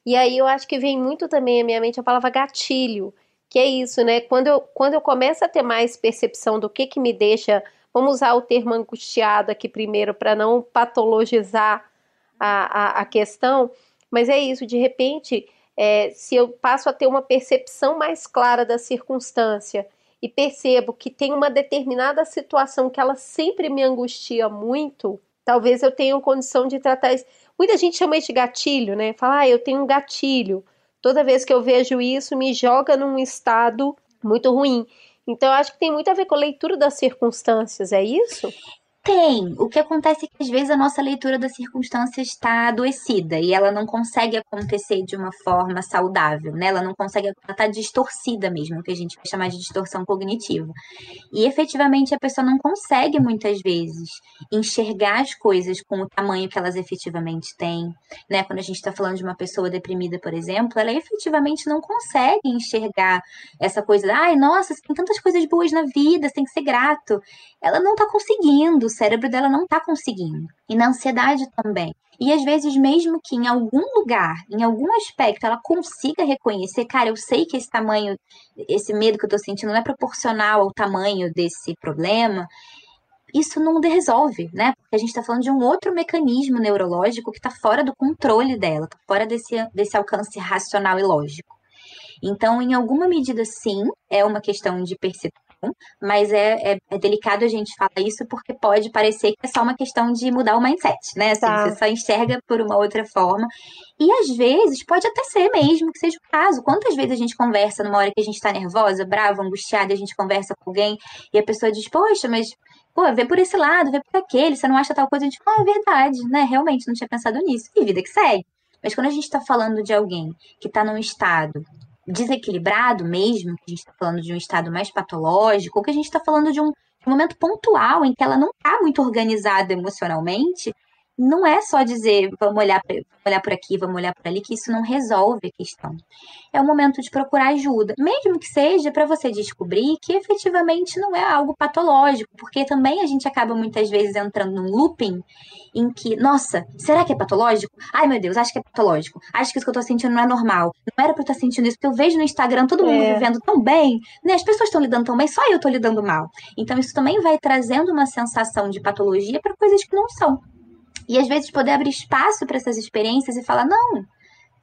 E aí eu acho que vem muito também à minha mente a palavra gatilho, que é isso, né? Quando eu, quando eu começo a ter mais percepção do que, que me deixa, vamos usar o termo angustiado aqui primeiro para não patologizar a, a, a, questão, mas é isso, de repente, é, se eu passo a ter uma percepção mais clara da circunstância e percebo que tem uma determinada situação que ela sempre me angustia muito, talvez eu tenha condição de tratar isso. Muita gente chama isso de gatilho, né? Fala, ah, eu tenho um gatilho. Toda vez que eu vejo isso, me joga num estado muito ruim. Então, eu acho que tem muito a ver com a leitura das circunstâncias, é isso? Tem. O que acontece é que às vezes a nossa leitura das circunstâncias está adoecida e ela não consegue acontecer de uma forma saudável, né? Ela não consegue, ela está distorcida mesmo, que a gente vai chamar de distorção cognitiva. E efetivamente a pessoa não consegue muitas vezes enxergar as coisas com o tamanho que elas efetivamente têm, né? Quando a gente está falando de uma pessoa deprimida, por exemplo, ela efetivamente não consegue enxergar essa coisa, ai, nossa, tem tantas coisas boas na vida, você tem que ser grato. Ela não está conseguindo cérebro dela não está conseguindo. E na ansiedade também. E às vezes, mesmo que em algum lugar, em algum aspecto, ela consiga reconhecer, cara, eu sei que esse tamanho, esse medo que eu tô sentindo não é proporcional ao tamanho desse problema, isso não resolve, né? Porque a gente está falando de um outro mecanismo neurológico que está fora do controle dela, tá fora desse, desse alcance racional e lógico. Então, em alguma medida, sim, é uma questão de percepção mas é, é, é, delicado a gente falar isso porque pode parecer que é só uma questão de mudar o mindset, né? Assim, tá. Você só enxerga por uma outra forma. E às vezes pode até ser mesmo que seja o caso. Quantas vezes a gente conversa numa hora que a gente tá nervosa, brava, angustiada, a gente conversa com alguém e a pessoa diz, poxa, mas pô, vê por esse lado, vê por aquele, você não acha tal coisa, a gente fala, ah, é verdade, né? Realmente não tinha pensado nisso. E vida que segue. Mas quando a gente está falando de alguém que está num estado desequilibrado mesmo, que a gente está falando de um estado mais patológico, ou que a gente está falando de um, momento pontual em que ela não está muito organizada emocionalmente, não é só dizer vamos olhar, pra, vamos olhar por aqui, vamos olhar por ali, que isso não resolve a questão. É o momento de procurar ajuda, mesmo que seja para você descobrir que efetivamente não é algo patológico, porque também a gente acaba muitas vezes entrando num looping em que, nossa, será que é patológico? Ai meu Deus, acho que é patológico. Acho que isso que eu tô sentindo não é normal. Não era pra eu estar sentindo isso, porque eu vejo no Instagram todo mundo é. vivendo tão bem, né? As pessoas estão lidando tão bem, só eu tô lidando mal. Então isso também vai trazendo uma sensação de patologia para coisas que não são. E às vezes poder abrir espaço para essas experiências e falar: não,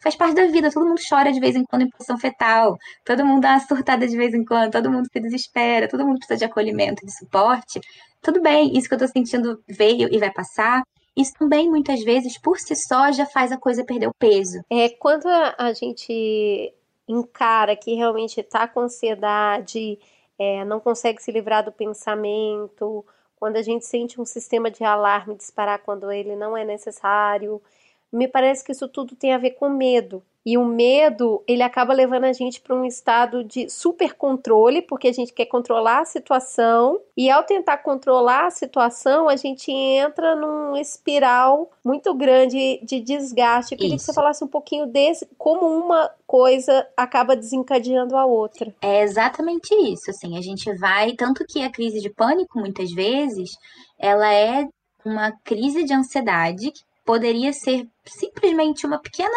faz parte da vida, todo mundo chora de vez em quando em posição fetal, todo mundo dá uma surtada de vez em quando, todo mundo se desespera, todo mundo precisa de acolhimento, de suporte. Tudo bem, isso que eu tô sentindo veio e vai passar. Isso também, muitas vezes, por si só, já faz a coisa perder o peso. É, quando a gente encara que realmente está com ansiedade, é, não consegue se livrar do pensamento, quando a gente sente um sistema de alarme disparar quando ele não é necessário. Me parece que isso tudo tem a ver com medo. E o medo, ele acaba levando a gente para um estado de super controle, porque a gente quer controlar a situação, e ao tentar controlar a situação, a gente entra num espiral muito grande de desgaste. Eu queria isso. que você falasse um pouquinho desse, como uma coisa acaba desencadeando a outra. É exatamente isso, assim, a gente vai, tanto que a crise de pânico, muitas vezes, ela é uma crise de ansiedade que poderia ser simplesmente uma pequena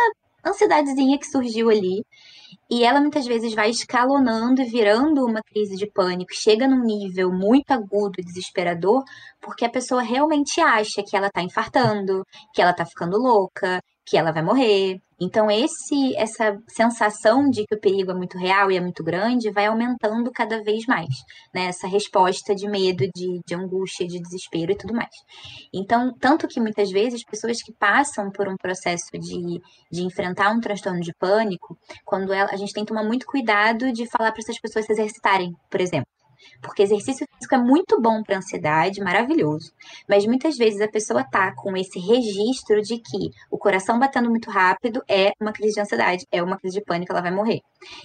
ansiedadezinha que surgiu ali. E ela muitas vezes vai escalonando e virando uma crise de pânico, chega num nível muito agudo e desesperador, porque a pessoa realmente acha que ela tá infartando, que ela tá ficando louca, que ela vai morrer. Então esse essa sensação de que o perigo é muito real e é muito grande vai aumentando cada vez mais, né? Essa resposta de medo, de, de angústia, de desespero e tudo mais. Então, tanto que muitas vezes pessoas que passam por um processo de, de enfrentar um transtorno de pânico, quando ela, a gente tem que tomar muito cuidado de falar para essas pessoas se exercitarem, por exemplo. Porque exercício físico é muito bom para ansiedade, maravilhoso. Mas muitas vezes a pessoa tá com esse registro de que o coração batendo muito rápido é uma crise de ansiedade, é uma crise de pânico, ela vai morrer.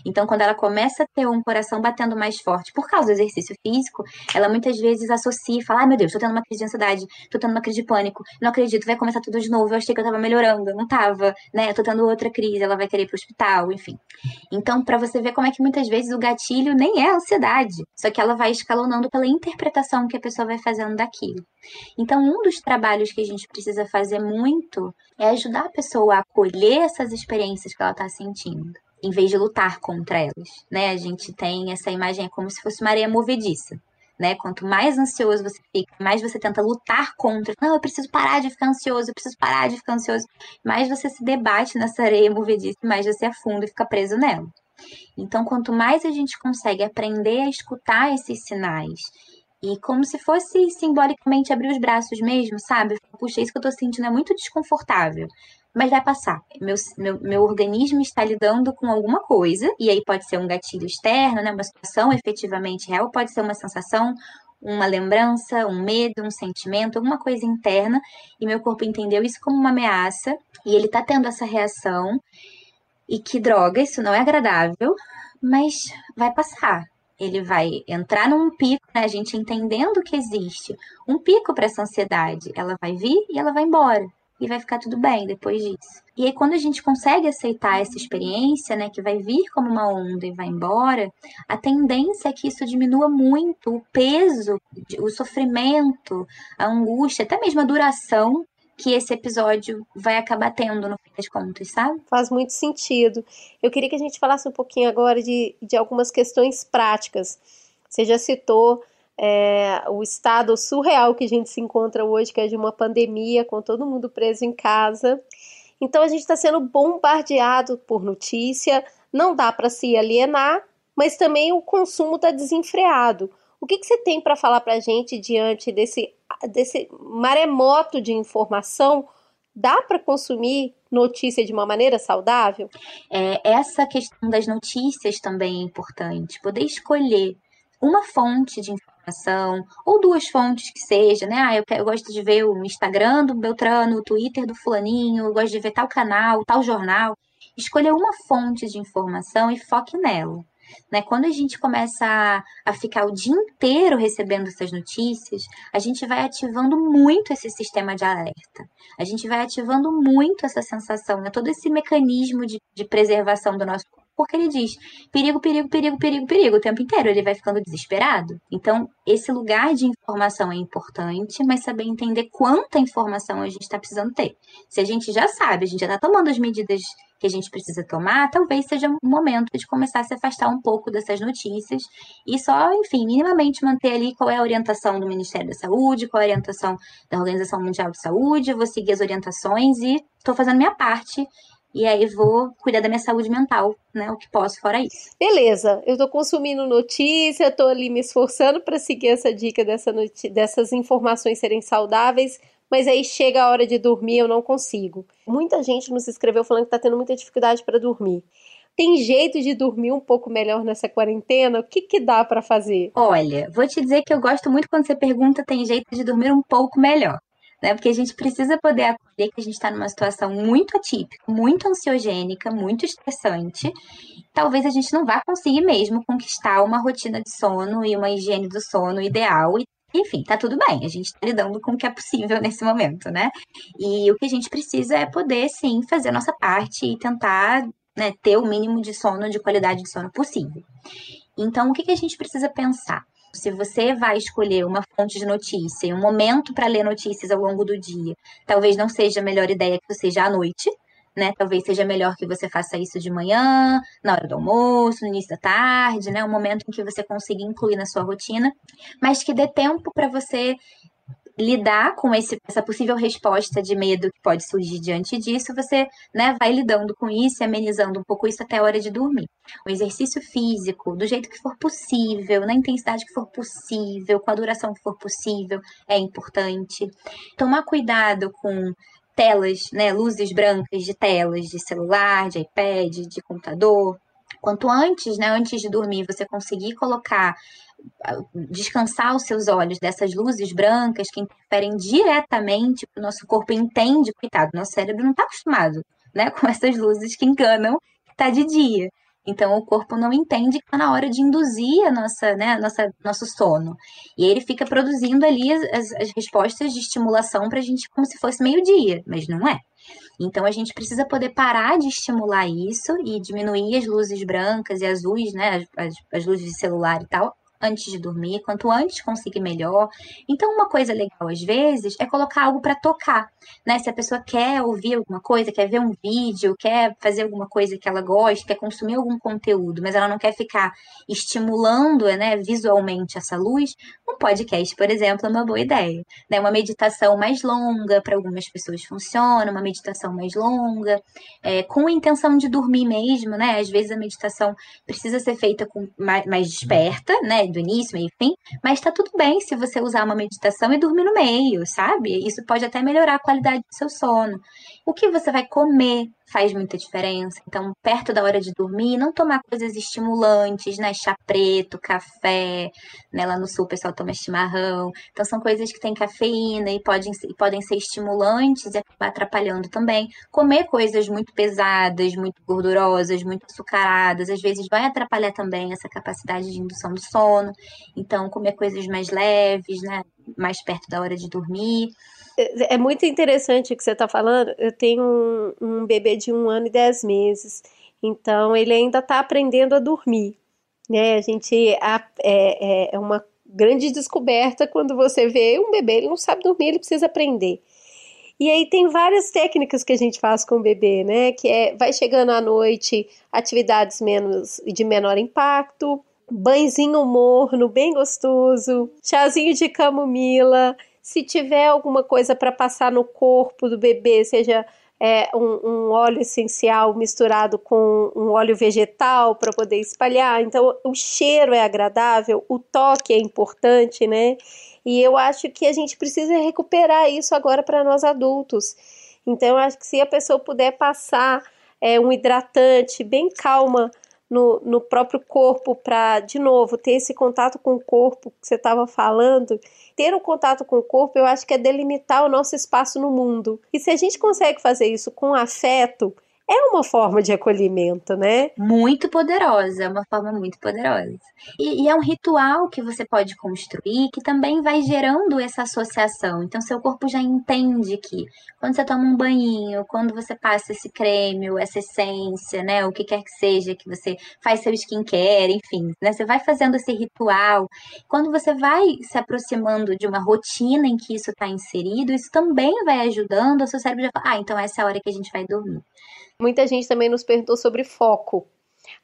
Então, quando ela começa a ter um coração batendo mais forte por causa do exercício físico, ela muitas vezes associa e fala: ai meu Deus, tô tendo uma crise de ansiedade, tô tendo uma crise de pânico, não acredito, vai começar tudo de novo, eu achei que eu tava melhorando, não tava, né? Eu tô tendo outra crise, ela vai querer ir pro hospital, enfim. Então, para você ver como é que muitas vezes o gatilho nem é ansiedade, só que ela vai escalonando pela interpretação que a pessoa vai fazendo daquilo. Então, um dos trabalhos que a gente precisa fazer muito é ajudar a pessoa a acolher essas experiências que ela está sentindo, em vez de lutar contra elas. Né? A gente tem essa imagem é como se fosse uma areia movediça. Né? Quanto mais ansioso você fica, mais você tenta lutar contra. Não, eu preciso parar de ficar ansioso, eu preciso parar de ficar ansioso. Mais você se debate nessa areia movediça, mais você afunda e fica preso nela. Então, quanto mais a gente consegue aprender a escutar esses sinais e como se fosse simbolicamente abrir os braços mesmo, sabe? Puxa, isso que eu tô sentindo é muito desconfortável. Mas vai passar. Meu, meu, meu organismo está lidando com alguma coisa, e aí pode ser um gatilho externo, né? Uma situação efetivamente real, pode ser uma sensação, uma lembrança, um medo, um sentimento, alguma coisa interna, e meu corpo entendeu isso como uma ameaça, e ele tá tendo essa reação, e que droga, isso não é agradável, mas vai passar. Ele vai entrar num pico, né? A gente entendendo que existe um pico para essa ansiedade. Ela vai vir e ela vai embora. E vai ficar tudo bem depois disso. E aí, quando a gente consegue aceitar essa experiência, né, que vai vir como uma onda e vai embora, a tendência é que isso diminua muito o peso, o sofrimento, a angústia, até mesmo a duração que esse episódio vai acabar tendo no fim das contas, sabe? Faz muito sentido. Eu queria que a gente falasse um pouquinho agora de, de algumas questões práticas. Você já citou é, o estado surreal que a gente se encontra hoje, que é de uma pandemia, com todo mundo preso em casa. Então a gente está sendo bombardeado por notícia, não dá para se alienar, mas também o consumo está desenfreado. O que, que você tem para falar para a gente diante desse, desse maremoto de informação? Dá para consumir notícia de uma maneira saudável? É, essa questão das notícias também é importante. Poder escolher uma fonte de informação, ou duas fontes que seja, né? Ah, eu, eu, gosto de ver o Instagram do Beltrano, o Twitter do Fulaninho, eu gosto de ver tal canal, tal jornal. Escolha uma fonte de informação e foque nela. Né? Quando a gente começa a, a ficar o dia inteiro recebendo essas notícias, a gente vai ativando muito esse sistema de alerta. A gente vai ativando muito essa sensação, né? todo esse mecanismo de, de preservação do nosso porque ele diz perigo, perigo, perigo, perigo, perigo o tempo inteiro. Ele vai ficando desesperado. Então, esse lugar de informação é importante, mas saber entender quanta informação a gente está precisando ter. Se a gente já sabe, a gente já está tomando as medidas que a gente precisa tomar, talvez seja o momento de começar a se afastar um pouco dessas notícias e só, enfim, minimamente manter ali qual é a orientação do Ministério da Saúde, qual é a orientação da Organização Mundial de Saúde, vou seguir as orientações e estou fazendo minha parte e aí vou cuidar da minha saúde mental, né? O que posso fora isso. Beleza, eu tô consumindo notícia, tô ali me esforçando para seguir essa dica dessa dessas informações serem saudáveis, mas aí chega a hora de dormir, eu não consigo. Muita gente nos escreveu falando que tá tendo muita dificuldade para dormir. Tem jeito de dormir um pouco melhor nessa quarentena? O que, que dá para fazer? Olha, vou te dizer que eu gosto muito quando você pergunta tem jeito de dormir um pouco melhor né? Porque a gente precisa poder acolher que a gente está numa situação muito atípica, muito ansiogênica, muito estressante. Talvez a gente não vá conseguir mesmo conquistar uma rotina de sono e uma higiene do sono ideal. E, enfim, tá tudo bem, a gente está lidando com o que é possível nesse momento, né? E o que a gente precisa é poder, sim, fazer a nossa parte e tentar né, ter o mínimo de sono, de qualidade de sono possível. Então, o que, que a gente precisa pensar? Se você vai escolher uma fonte de notícia e um momento para ler notícias ao longo do dia, talvez não seja a melhor ideia que seja à noite, né? Talvez seja melhor que você faça isso de manhã, na hora do almoço, no início da tarde, né? Um momento em que você consiga incluir na sua rotina, mas que dê tempo para você lidar com esse, essa possível resposta de medo que pode surgir diante disso, você né, vai lidando com isso amenizando um pouco isso até a hora de dormir. O exercício físico, do jeito que for possível, na intensidade que for possível, com a duração que for possível, é importante. Tomar cuidado com telas, né, luzes brancas de telas de celular, de iPad, de computador. Quanto antes, né, antes de dormir, você conseguir colocar descansar os seus olhos dessas luzes brancas que interferem diretamente, o nosso corpo entende, coitado, nosso cérebro não está acostumado né, com essas luzes que enganam que está de dia. Então o corpo não entende que está na hora de induzir a nossa, né, nossa, nosso sono. E ele fica produzindo ali as, as respostas de estimulação para a gente como se fosse meio-dia, mas não é. Então a gente precisa poder parar de estimular isso e diminuir as luzes brancas e azuis, né, as, as luzes de celular e tal, antes de dormir, quanto antes conseguir melhor. Então, uma coisa legal às vezes é colocar algo para tocar, né? Se a pessoa quer ouvir alguma coisa, quer ver um vídeo, quer fazer alguma coisa que ela gosta, quer consumir algum conteúdo, mas ela não quer ficar estimulando, né, visualmente essa luz, um podcast, por exemplo, é uma boa ideia, né? Uma meditação mais longa para algumas pessoas funciona, uma meditação mais longa, é, com a intenção de dormir mesmo, né? Às vezes a meditação precisa ser feita com mais, mais desperta, né? Do início, meio fim, mas tá tudo bem se você usar uma meditação e dormir no meio, sabe? Isso pode até melhorar a qualidade do seu sono. O que você vai comer faz muita diferença. Então, perto da hora de dormir, não tomar coisas estimulantes, né? Chá preto, café, né? Lá no sul o pessoal toma chimarrão. Então, são coisas que têm cafeína e podem, podem ser estimulantes e acabar atrapalhando também. Comer coisas muito pesadas, muito gordurosas, muito açucaradas, às vezes vai atrapalhar também essa capacidade de indução do sono. Então, comer coisas mais leves, né? Mais perto da hora de dormir. É, é muito interessante o que você está falando. Eu tenho um, um, bebê de um ano e dez meses, então ele ainda está aprendendo a dormir. Né? A gente a, é, é uma grande descoberta quando você vê um bebê, ele não sabe dormir, ele precisa aprender. E aí tem várias técnicas que a gente faz com o bebê, né? Que é vai chegando à noite, atividades menos de menor impacto, banhozinho morno, bem gostoso, chazinho de camomila, se tiver alguma coisa para passar no corpo do bebê, seja é, um, um, óleo essencial misturado com um óleo vegetal para poder espalhar. Então, o cheiro é agradável, o toque é importante, né? E eu acho que a gente precisa recuperar isso agora para nós adultos. Então, eu acho que se a pessoa puder passar é, um hidratante bem calma no, no próprio corpo para, de novo, ter esse contato com o corpo que você estava falando. Ter o um contato com o corpo, eu acho que é delimitar o nosso espaço no mundo. E se a gente consegue fazer isso com afeto, é uma forma de acolhimento, né? Muito poderosa, é uma forma muito poderosa. E, e, é um ritual que você pode construir que também vai gerando essa associação. Então, seu corpo já entende que quando você toma um banho, quando você passa esse creme, essa essência, né, o que quer que seja, que você faz seu skincare, enfim, né, você vai fazendo esse ritual. Quando você vai se aproximando de uma rotina em que isso está inserido, isso também vai ajudando o seu cérebro a falar, ah, então essa é a hora que a gente vai dormir. Muita gente também nos perguntou sobre foco.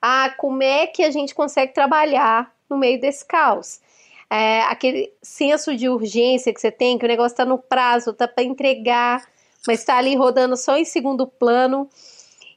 Ah, como é que a gente consegue trabalhar no meio desse caos? É, aquele senso de urgência que você tem, que o negócio está no prazo, está para entregar, mas está ali rodando só em segundo plano.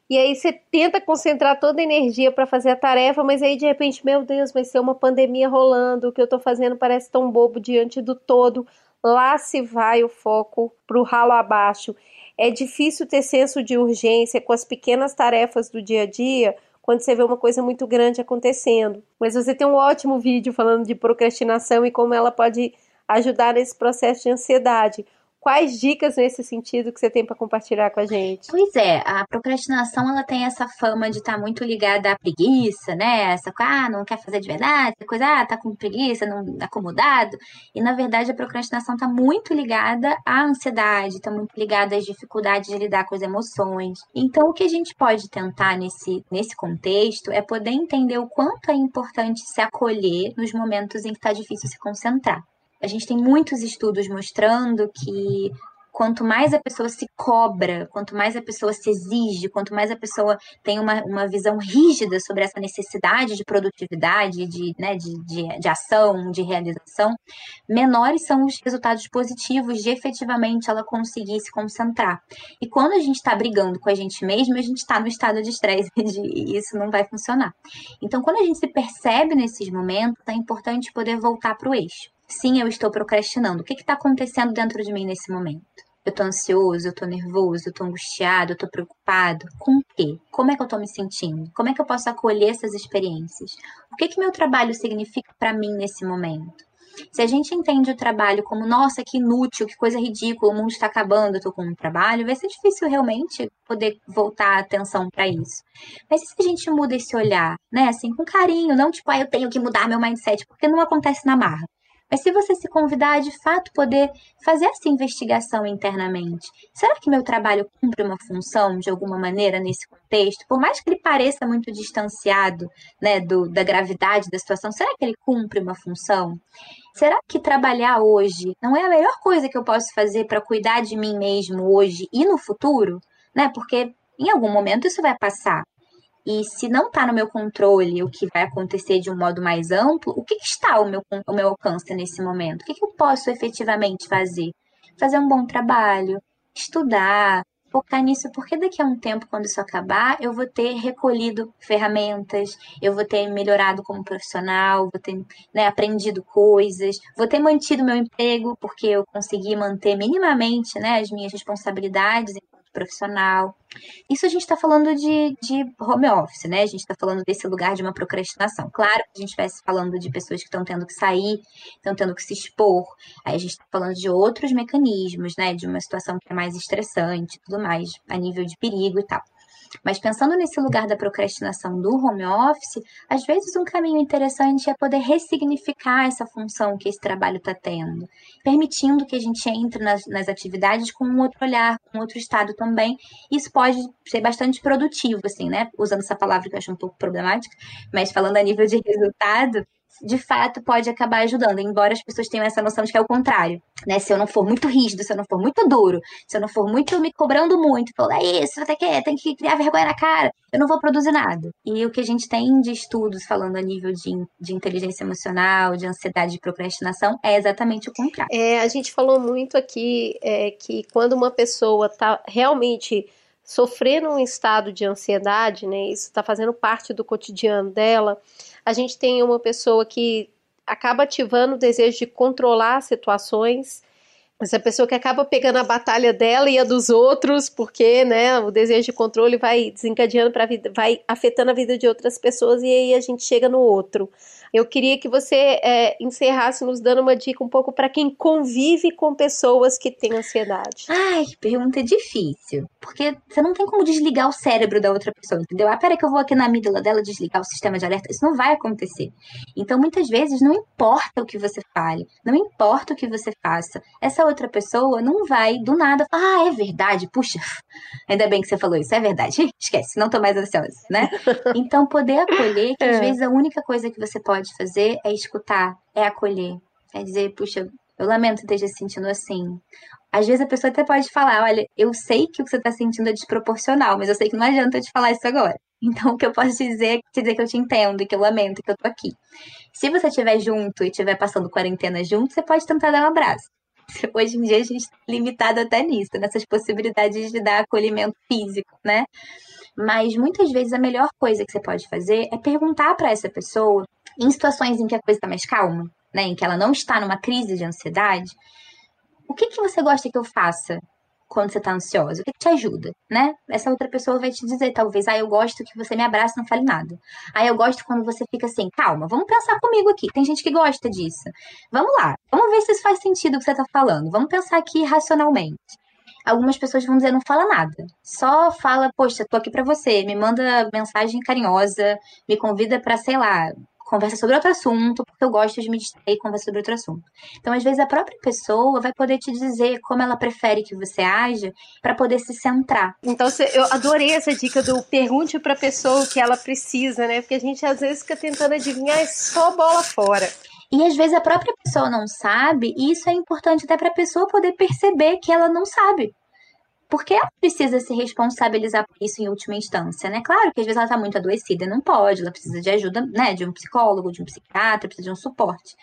E aí você tenta concentrar toda a energia para fazer a tarefa, mas aí de repente, meu Deus, vai ser uma pandemia rolando, o que eu estou fazendo parece tão bobo diante do todo. Lá se vai o foco para o ralo abaixo. É difícil ter senso de urgência com as pequenas tarefas do dia a dia quando você vê uma coisa muito grande acontecendo. Mas você tem um ótimo vídeo falando de procrastinação e como ela pode ajudar nesse processo de ansiedade. Quais dicas nesse sentido que você tem para compartilhar com a gente? Pois é, a procrastinação ela tem essa fama de estar tá muito ligada à preguiça, né? Essa ah, não quer fazer de verdade, coisa, ah, tá com preguiça, não acomodado. E na verdade a procrastinação está muito ligada à ansiedade, está muito ligada às dificuldades de lidar com as emoções. Então o que a gente pode tentar nesse, nesse contexto é poder entender o quanto é importante se acolher nos momentos em que está difícil se concentrar. A gente tem muitos estudos mostrando que quanto mais a pessoa se cobra, quanto mais a pessoa se exige, quanto mais a pessoa tem uma, uma visão rígida sobre essa necessidade de produtividade, de, né, de, de, de ação, de realização, menores são os resultados positivos de efetivamente ela conseguir se concentrar. E quando a gente está brigando com a gente mesmo, a gente está no estado de estresse e isso não vai funcionar. Então, quando a gente se percebe nesses momentos, é importante poder voltar para o eixo. Sim, eu estou procrastinando. O que está acontecendo dentro de mim nesse momento? Eu tô ansioso, eu tô nervoso, eu tô angustiado, eu tô preocupado. Com o quê? Como é que eu tô me sentindo? Como é que eu posso acolher essas experiências? O que que meu trabalho significa para mim nesse momento? Se a gente entende o trabalho como, nossa, que inútil, que coisa ridícula, o mundo está acabando, eu tô com um trabalho, vai ser difícil realmente poder voltar a atenção para isso. Mas e se a gente muda esse olhar, né, assim, com carinho, não tipo, ah, eu tenho que mudar meu mindset, porque não acontece na marra. Mas se você se convidar de fato poder fazer essa investigação internamente, será que meu trabalho cumpre uma função de alguma maneira nesse contexto? Por mais que ele pareça muito distanciado né, do, da gravidade da situação, será que ele cumpre uma função? Será que trabalhar hoje não é a melhor coisa que eu posso fazer para cuidar de mim mesmo hoje e no futuro? Né? Porque em algum momento isso vai passar. E se não está no meu controle o que vai acontecer de um modo mais amplo, o que, que está ao meu, ao meu alcance nesse momento? O que, que eu posso efetivamente fazer? Fazer um bom trabalho, estudar, focar nisso, porque daqui a um tempo, quando isso acabar, eu vou ter recolhido ferramentas, eu vou ter melhorado como profissional, vou ter né, aprendido coisas, vou ter mantido meu emprego, porque eu consegui manter minimamente né, as minhas responsabilidades profissional. Isso a gente está falando de, de home office, né? A gente está falando desse lugar de uma procrastinação. Claro que a gente estivesse falando de pessoas que estão tendo que sair, estão tendo que se expor. Aí a gente está falando de outros mecanismos, né? De uma situação que é mais estressante, tudo mais, a nível de perigo e tal. Mas pensando nesse lugar da procrastinação do home office, às vezes um caminho interessante é poder ressignificar essa função que esse trabalho está tendo, permitindo que a gente entre nas, nas atividades com um outro olhar, com outro estado também. Isso pode ser bastante produtivo, assim, né? Usando essa palavra que eu acho um pouco problemática, mas falando a nível de resultado, de fato pode acabar ajudando, embora as pessoas tenham essa noção de que é o contrário, né? Se eu não for muito rígido, se eu não for muito duro, se eu não for muito me cobrando muito, falando, é isso, até que tem que criar vergonha na cara, eu não vou produzir nada. E o que a gente tem de estudos falando a nível de, de inteligência emocional, de ansiedade e procrastinação, é exatamente o contrário. É, a gente falou muito aqui é, que quando uma pessoa está realmente sofrendo um estado de ansiedade, né? Isso está fazendo parte do cotidiano dela a gente tem uma pessoa que acaba ativando o desejo de controlar situações, essa pessoa que acaba pegando a batalha dela e a dos outros, porque, né, o desejo de controle vai desencadeando para vida, vai afetando a vida de outras pessoas e aí a gente chega no outro. Eu queria que você é, encerrasse nos dando uma dica um pouco para quem convive com pessoas que têm ansiedade. Ai, que pergunta difícil. Porque você não tem como desligar o cérebro da outra pessoa, entendeu? Ah, peraí que eu vou aqui na amígdala dela desligar o sistema de alerta. Isso não vai acontecer. Então, muitas vezes, não importa o que você fale, não importa o que você faça, essa outra pessoa não vai do nada falar, ah, é verdade, puxa, ainda bem que você falou isso, é verdade. Esquece, não tô mais ansiosa, né? Então, poder acolher, que às é. vezes a única coisa que você pode pode fazer é escutar, é acolher. É dizer, puxa, eu lamento se sentindo assim. Às vezes a pessoa até pode falar, olha, eu sei que o que você está sentindo é desproporcional, mas eu sei que não adianta eu te falar isso agora. Então, o que eu posso dizer é dizer que eu te entendo, que eu lamento, que eu tô aqui. Se você estiver junto e estiver passando quarentena junto, você pode tentar dar um abraço. Hoje em dia a gente está limitado até nisso, nessas possibilidades de dar acolhimento físico, né? Mas muitas vezes a melhor coisa que você pode fazer é perguntar para essa pessoa em situações em que a coisa está mais calma, né, em que ela não está numa crise de ansiedade, o que, que você gosta que eu faça quando você está ansiosa? O que, que, te ajuda, né? Essa outra pessoa vai te dizer, talvez, ah, eu gosto que você me abrace e não fale nada. Ah, eu gosto quando você fica assim, calma, vamos pensar comigo aqui. Tem gente que gosta disso. Vamos lá, vamos ver se isso faz sentido o que você está falando. Vamos pensar aqui racionalmente algumas pessoas vão dizer não fala nada. Só fala, poxa, tô aqui para você, me manda mensagem carinhosa, me convida para, sei lá, conversa sobre outro assunto, porque eu gosto de me distrair e conversar sobre outro assunto. Então, às vezes, a própria pessoa vai poder te dizer como ela prefere que você haja para poder se centrar. Então, eu adorei essa dica do pergunte para a pessoa o que ela precisa, né? Porque a gente às vezes fica tentando adivinhar e só bola fora. E às vezes a própria pessoa não sabe, e isso é importante até para a pessoa poder perceber que ela não sabe porque ela precisa se responsabilizar por isso em última instância, né? Claro que às vezes ela tá muito adoecida não pode, ela precisa de ajuda, né, de um psicólogo, de um psiquiatra, precisa de um suporte.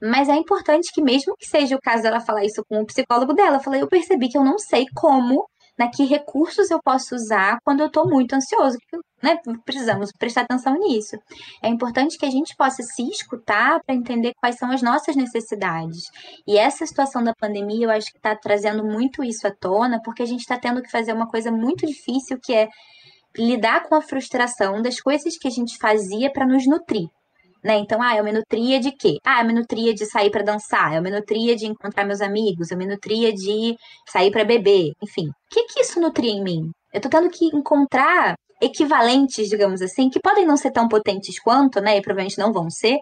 Mas é importante que mesmo que seja o caso dela falar isso com o psicólogo dela, eu falei, eu percebi que eu não sei como né, que recursos eu posso usar quando eu estou muito ansioso. Né, precisamos prestar atenção nisso. É importante que a gente possa se escutar para entender quais são as nossas necessidades. E essa situação da pandemia, eu acho que está trazendo muito isso à tona, porque a gente está tendo que fazer uma coisa muito difícil, que é lidar com a frustração das coisas que a gente fazia para nos nutrir né? Então, ah, eu me nutria de quê? Ah, eu me nutria de sair para dançar, eu me nutria de encontrar meus amigos, eu me nutria de sair para beber, enfim. O que que isso nutria em mim? Eu tô tendo que encontrar equivalentes, digamos assim, que podem não ser tão potentes quanto, né, e provavelmente não vão ser,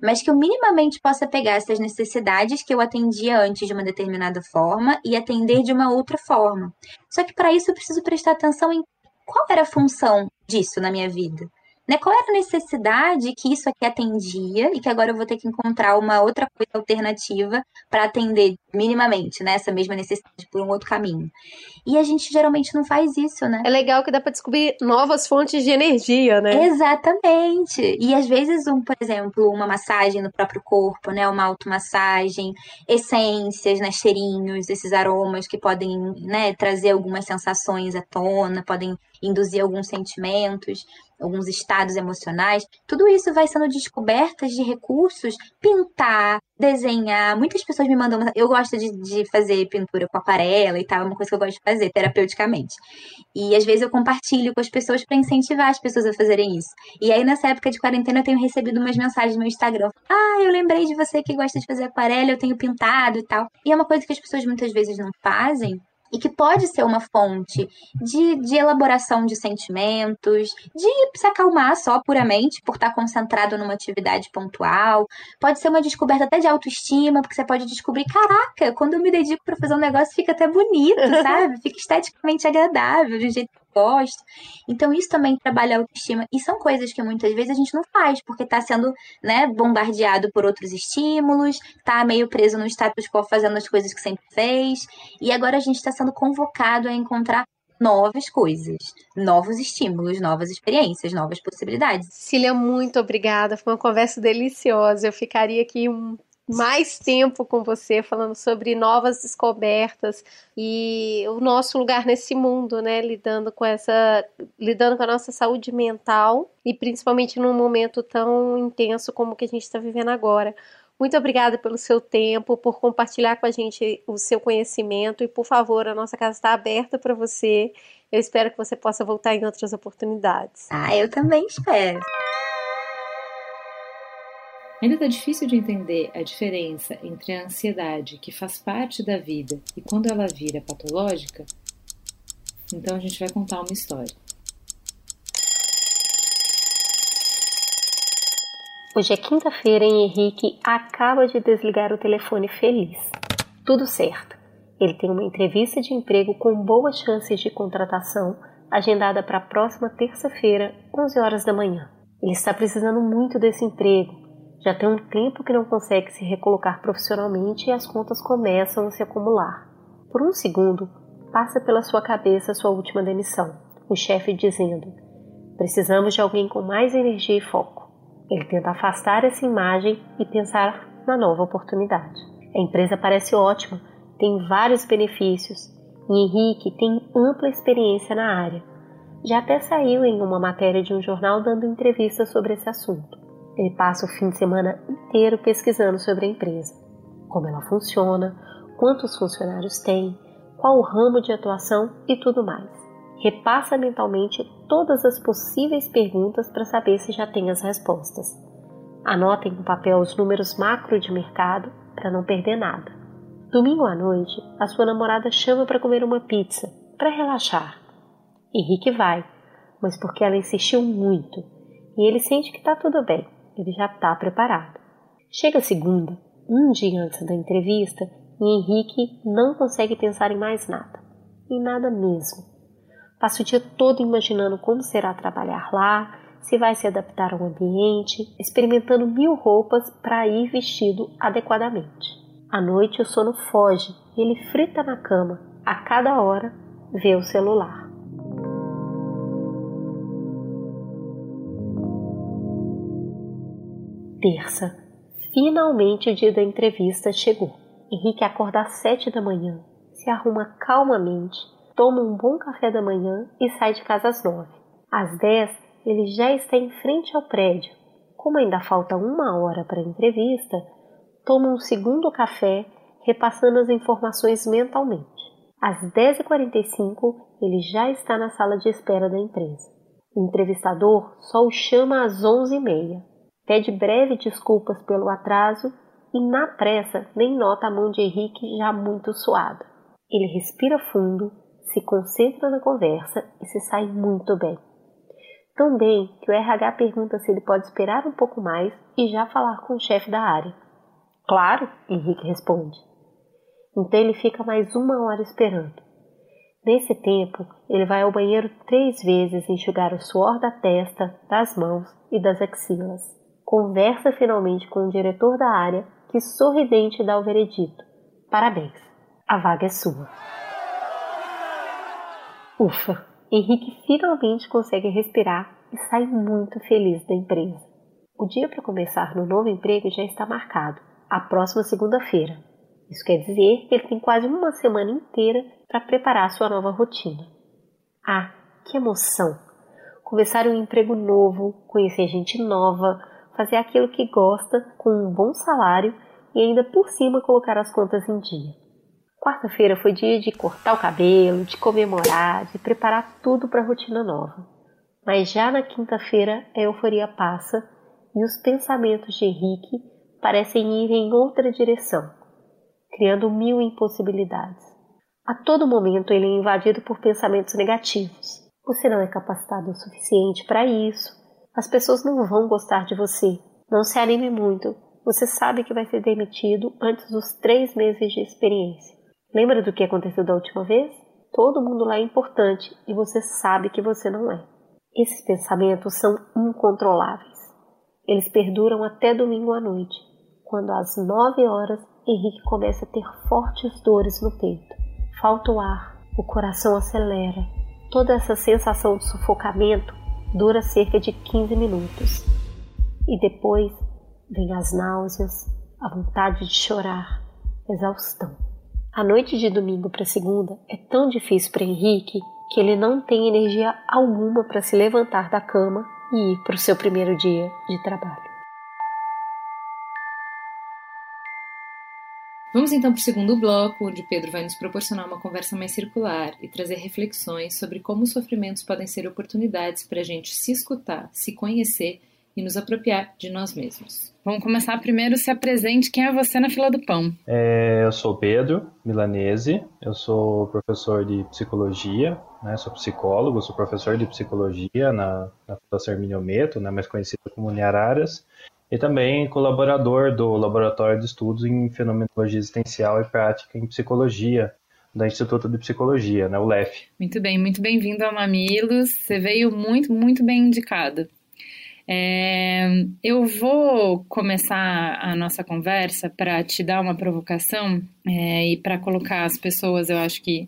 mas que eu minimamente possa pegar essas necessidades que eu atendia antes de uma determinada forma e atender de uma outra forma. Só que para isso eu preciso prestar atenção em qual era a função disso na minha vida né? Qual era a necessidade que isso aqui atendia e que agora eu vou ter que encontrar uma outra coisa alternativa para atender minimamente, né? Essa mesma necessidade por um outro caminho. E a gente geralmente não faz isso, né? É legal que dá para descobrir novas fontes de energia, né? Exatamente. E às vezes, um, por exemplo, uma massagem no próprio corpo, né? Uma automassagem, essências, né? Cheirinhos, esses aromas que podem, né? Trazer algumas sensações à tona, podem induzir alguns sentimentos alguns estados emocionais, tudo isso vai sendo descobertas de recursos, pintar, desenhar. Muitas pessoas me mandam. Eu gosto de, de fazer pintura com aquarela e tal, é uma coisa que eu gosto de fazer terapeuticamente. E às vezes eu compartilho com as pessoas para incentivar as pessoas a fazerem isso. E aí, nessa época de quarentena, eu tenho recebido umas mensagens no Instagram. Ah, eu lembrei de você que gosta de fazer aquarela, eu tenho pintado e tal. E é uma coisa que as pessoas muitas vezes não fazem, e que pode ser uma fonte de, de elaboração de sentimentos, de se acalmar só puramente por estar concentrado numa atividade pontual. Pode ser uma descoberta até de autoestima, porque você pode descobrir: caraca, quando eu me dedico para fazer um negócio, fica até bonito, sabe? Fica esteticamente agradável, de um jeito gosto. Então, isso também trabalha a autoestima. E são coisas que muitas vezes a gente não faz, porque está sendo né, bombardeado por outros estímulos, está meio preso no status quo fazendo as coisas que sempre fez. E agora a gente está sendo convocado a encontrar novas coisas, novos estímulos, novas experiências, novas possibilidades. Cília, muito obrigada. Foi uma conversa deliciosa. Eu ficaria aqui um mais tempo com você falando sobre novas descobertas e o nosso lugar nesse mundo, né, lidando com essa, lidando com a nossa saúde mental e principalmente num momento tão intenso como que a gente está vivendo agora. Muito obrigada pelo seu tempo, por compartilhar com a gente o seu conhecimento e, por favor, a nossa casa está aberta para você. Eu espero que você possa voltar em outras oportunidades. Ah, eu também espero. Ainda está difícil de entender a diferença entre a ansiedade, que faz parte da vida, e quando ela vira patológica? Então a gente vai contar uma história. Hoje é quinta-feira e Henrique acaba de desligar o telefone feliz. Tudo certo. Ele tem uma entrevista de emprego com boas chances de contratação agendada para a próxima terça-feira, 11 horas da manhã. Ele está precisando muito desse emprego. Já tem um tempo que não consegue se recolocar profissionalmente e as contas começam a se acumular. Por um segundo, passa pela sua cabeça sua última demissão, o chefe dizendo: Precisamos de alguém com mais energia e foco. Ele tenta afastar essa imagem e pensar na nova oportunidade. A empresa parece ótima, tem vários benefícios e Henrique tem ampla experiência na área. Já até saiu em uma matéria de um jornal dando entrevista sobre esse assunto. Ele passa o fim de semana inteiro pesquisando sobre a empresa, como ela funciona, quantos funcionários tem, qual o ramo de atuação e tudo mais. Repassa mentalmente todas as possíveis perguntas para saber se já tem as respostas. Anotem no papel os números macro de mercado para não perder nada. Domingo à noite, a sua namorada chama para comer uma pizza, para relaxar. Henrique vai, mas porque ela insistiu muito e ele sente que está tudo bem, ele já está preparado. Chega segunda, um dia antes da entrevista, e Henrique não consegue pensar em mais nada. Em nada mesmo. Passa o dia todo imaginando como será trabalhar lá, se vai se adaptar ao ambiente, experimentando mil roupas para ir vestido adequadamente. À noite o sono foge e ele frita na cama, a cada hora vê o celular. Terça. Finalmente o dia da entrevista chegou. Henrique acorda às sete da manhã, se arruma calmamente toma um bom café da manhã e sai de casa às nove. Às dez, ele já está em frente ao prédio. Como ainda falta uma hora para a entrevista, toma um segundo café, repassando as informações mentalmente. Às 10h45, ele já está na sala de espera da empresa. O entrevistador só o chama às 11h30. Pede breve desculpas pelo atraso e, na pressa, nem nota a mão de Henrique já muito suada. Ele respira fundo, se concentra na conversa e se sai muito bem. Tão bem que o RH pergunta se ele pode esperar um pouco mais e já falar com o chefe da área. Claro, Henrique responde. Então ele fica mais uma hora esperando. Nesse tempo, ele vai ao banheiro três vezes enxugar o suor da testa, das mãos e das axilas. Conversa finalmente com o diretor da área, que sorridente dá o veredito. Parabéns, a vaga é sua. Ufa! Henrique finalmente consegue respirar e sai muito feliz da empresa. O dia para começar no novo emprego já está marcado, a próxima segunda-feira. Isso quer dizer que ele tem quase uma semana inteira para preparar sua nova rotina. Ah, que emoção! Começar um emprego novo, conhecer gente nova, fazer aquilo que gosta com um bom salário e ainda por cima colocar as contas em dia. Quarta-feira foi dia de cortar o cabelo, de comemorar, de preparar tudo para a rotina nova. Mas já na quinta-feira a euforia passa e os pensamentos de Henrique parecem ir em outra direção, criando mil impossibilidades. A todo momento ele é invadido por pensamentos negativos. Você não é capacitado o suficiente para isso. As pessoas não vão gostar de você. Não se anime muito. Você sabe que vai ser demitido antes dos três meses de experiência. Lembra do que aconteceu da última vez? Todo mundo lá é importante e você sabe que você não é. Esses pensamentos são incontroláveis. Eles perduram até domingo à noite, quando às nove horas Henrique começa a ter fortes dores no peito. Falta o ar, o coração acelera. Toda essa sensação de sufocamento dura cerca de 15 minutos. E depois vem as náuseas, a vontade de chorar, exaustão. A noite de domingo para segunda é tão difícil para Henrique que ele não tem energia alguma para se levantar da cama e ir para o seu primeiro dia de trabalho. Vamos então para o segundo bloco, onde Pedro vai nos proporcionar uma conversa mais circular e trazer reflexões sobre como os sofrimentos podem ser oportunidades para a gente se escutar, se conhecer e nos apropriar de nós mesmos. Vamos começar primeiro, se apresente, quem é você na fila do pão? É, eu sou Pedro Milanese, eu sou professor de psicologia, né, sou psicólogo, sou professor de psicologia na, na Fundação Hermínio Meto, né, mais conhecida como Uniararas, e também colaborador do Laboratório de Estudos em Fenomenologia Existencial e Prática em Psicologia do Instituto de Psicologia, né, o LEF. Muito bem, muito bem-vindo ao Mamilos. Você veio muito, muito bem indicado. É, eu vou começar a nossa conversa para te dar uma provocação é, e para colocar as pessoas, eu acho que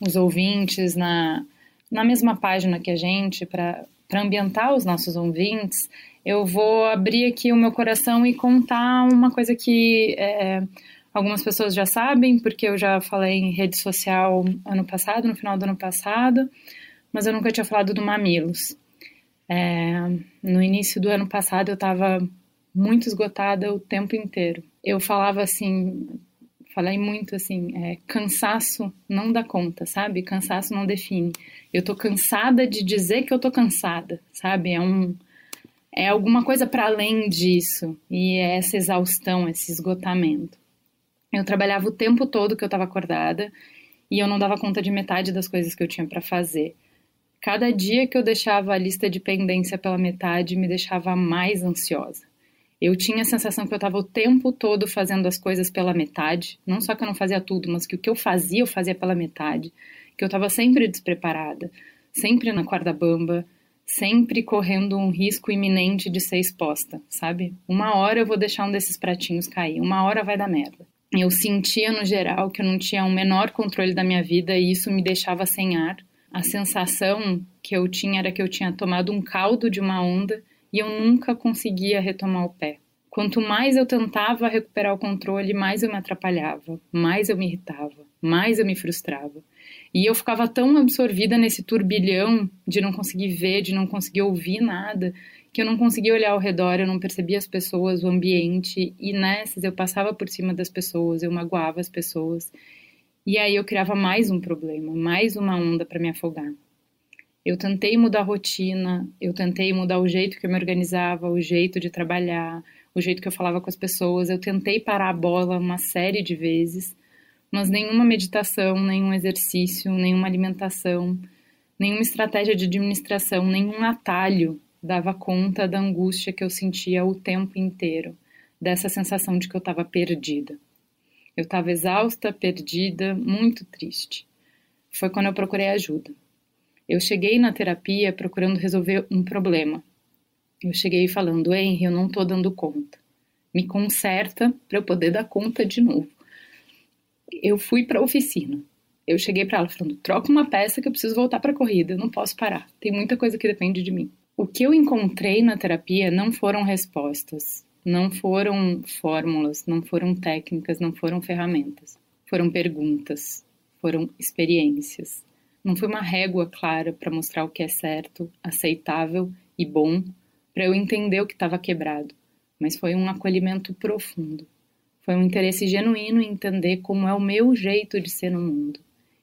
os ouvintes na, na mesma página que a gente, para ambientar os nossos ouvintes, eu vou abrir aqui o meu coração e contar uma coisa que é, algumas pessoas já sabem, porque eu já falei em rede social ano passado, no final do ano passado, mas eu nunca tinha falado do Mamilos. É, no início do ano passado eu estava muito esgotada o tempo inteiro. Eu falava assim, falei muito assim, é, cansaço não dá conta, sabe? Cansaço não define. Eu tô cansada de dizer que eu tô cansada, sabe? É um é alguma coisa para além disso e é essa exaustão, esse esgotamento. Eu trabalhava o tempo todo que eu estava acordada e eu não dava conta de metade das coisas que eu tinha para fazer. Cada dia que eu deixava a lista de pendência pela metade me deixava mais ansiosa. Eu tinha a sensação que eu estava o tempo todo fazendo as coisas pela metade, não só que eu não fazia tudo, mas que o que eu fazia eu fazia pela metade, que eu estava sempre despreparada, sempre na corda bamba, sempre correndo um risco iminente de ser exposta, sabe? Uma hora eu vou deixar um desses pratinhos cair, uma hora vai dar merda. Eu sentia no geral que eu não tinha o menor controle da minha vida e isso me deixava sem ar. A sensação que eu tinha era que eu tinha tomado um caldo de uma onda e eu nunca conseguia retomar o pé. Quanto mais eu tentava recuperar o controle, mais eu me atrapalhava, mais eu me irritava, mais eu me frustrava. E eu ficava tão absorvida nesse turbilhão de não conseguir ver, de não conseguir ouvir nada, que eu não conseguia olhar ao redor, eu não percebia as pessoas, o ambiente, e nessas eu passava por cima das pessoas, eu magoava as pessoas. E aí eu criava mais um problema, mais uma onda para me afogar. Eu tentei mudar a rotina, eu tentei mudar o jeito que eu me organizava, o jeito de trabalhar, o jeito que eu falava com as pessoas, eu tentei parar a bola uma série de vezes, mas nenhuma meditação, nenhum exercício, nenhuma alimentação, nenhuma estratégia de administração, nenhum atalho dava conta da angústia que eu sentia o tempo inteiro, dessa sensação de que eu estava perdida. Eu estava exausta, perdida, muito triste. Foi quando eu procurei ajuda. Eu cheguei na terapia procurando resolver um problema. Eu cheguei falando, Henry, eu não estou dando conta. Me conserta para eu poder dar conta de novo eu fui para a oficina. Eu cheguei para ela falando: troca uma peça que eu preciso voltar para a corrida, eu não posso parar. Tem muita coisa que depende de mim. O que eu encontrei na terapia não foram respostas, não foram fórmulas, não foram técnicas, não foram ferramentas. Foram perguntas, foram experiências. Não foi uma régua clara para mostrar o que é certo, aceitável e bom, para eu entender o que estava quebrado, mas foi um acolhimento profundo foi um interesse genuíno em entender como é o meu jeito de ser no mundo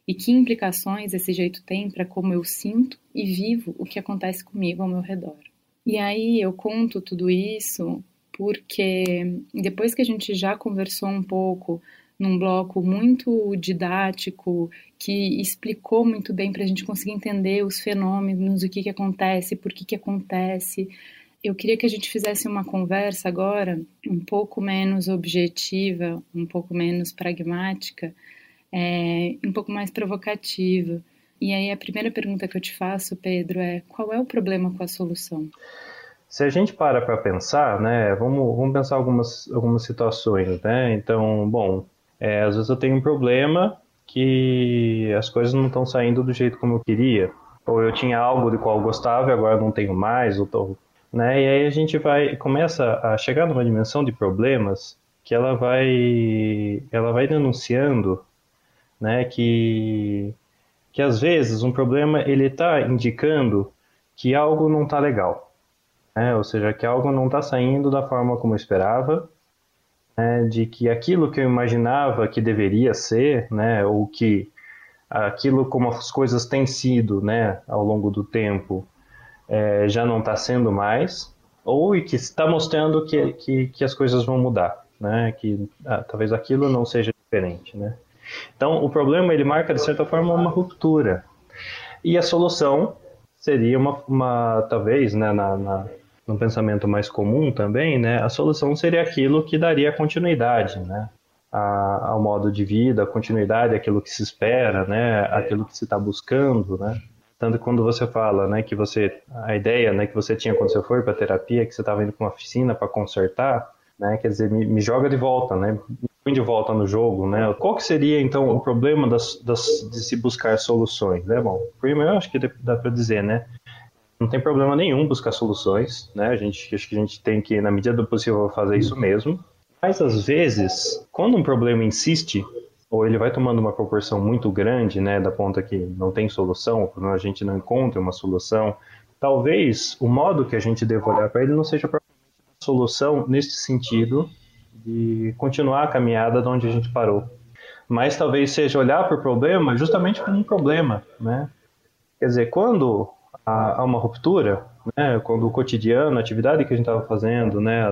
e que implicações esse jeito tem para como eu sinto e vivo o que acontece comigo ao meu redor. E aí eu conto tudo isso porque depois que a gente já conversou um pouco num bloco muito didático que explicou muito bem para a gente conseguir entender os fenômenos, o que, que acontece, por que, que acontece, eu queria que a gente fizesse uma conversa agora um pouco menos objetiva, um pouco menos pragmática, é, um pouco mais provocativa. E aí a primeira pergunta que eu te faço, Pedro, é qual é o problema com a solução? Se a gente para para pensar, né, vamos, vamos pensar algumas, algumas situações, né? Então, bom, é, às vezes eu tenho um problema que as coisas não estão saindo do jeito como eu queria, ou eu tinha algo de qual eu gostava e agora não tenho mais, ou né? E aí a gente vai começa a chegar numa dimensão de problemas que ela vai ela vai denunciando, né, que que às vezes um problema ele está indicando que algo não está legal, né? Ou seja, que algo não está saindo da forma como eu esperava, né, de que aquilo que eu imaginava que deveria ser, né, ou que aquilo como as coisas têm sido, né, ao longo do tempo, é, já não está sendo mais, ou e que está mostrando que, que, que, as coisas vão mudar, né, que ah, talvez aquilo não seja diferente, né. Então, o problema ele marca de certa forma uma ruptura e a solução seria uma, uma talvez, né, na, na num pensamento mais comum também, né, a solução seria aquilo que daria continuidade, né, a, ao modo de vida, a continuidade, aquilo que se espera, né, aquilo que se está buscando, né. Tanto quando você fala, né, que você a ideia, né, que você tinha quando você foi para terapia, que você estava indo para uma oficina para consertar, né, quer dizer, me, me, joga de volta, né, me põe de volta no jogo, né. Qual que seria então o problema das, das de se buscar soluções, né? Bom, primeiro eu acho que dá para dizer, né, não tem problema nenhum buscar soluções, né? A gente acho que a gente tem que, na medida do possível, fazer isso mesmo. Mas às vezes, quando um problema insiste, ou ele vai tomando uma proporção muito grande, né, da ponta que não tem solução, a gente não encontra uma solução, talvez o modo que a gente deva olhar para ele não seja a solução nesse sentido de continuar a caminhada de onde a gente parou. Mas talvez seja olhar para o problema justamente como um problema, né? Quer dizer, quando há, uma ruptura, né? Quando o cotidiano, a atividade que a gente estava fazendo, né?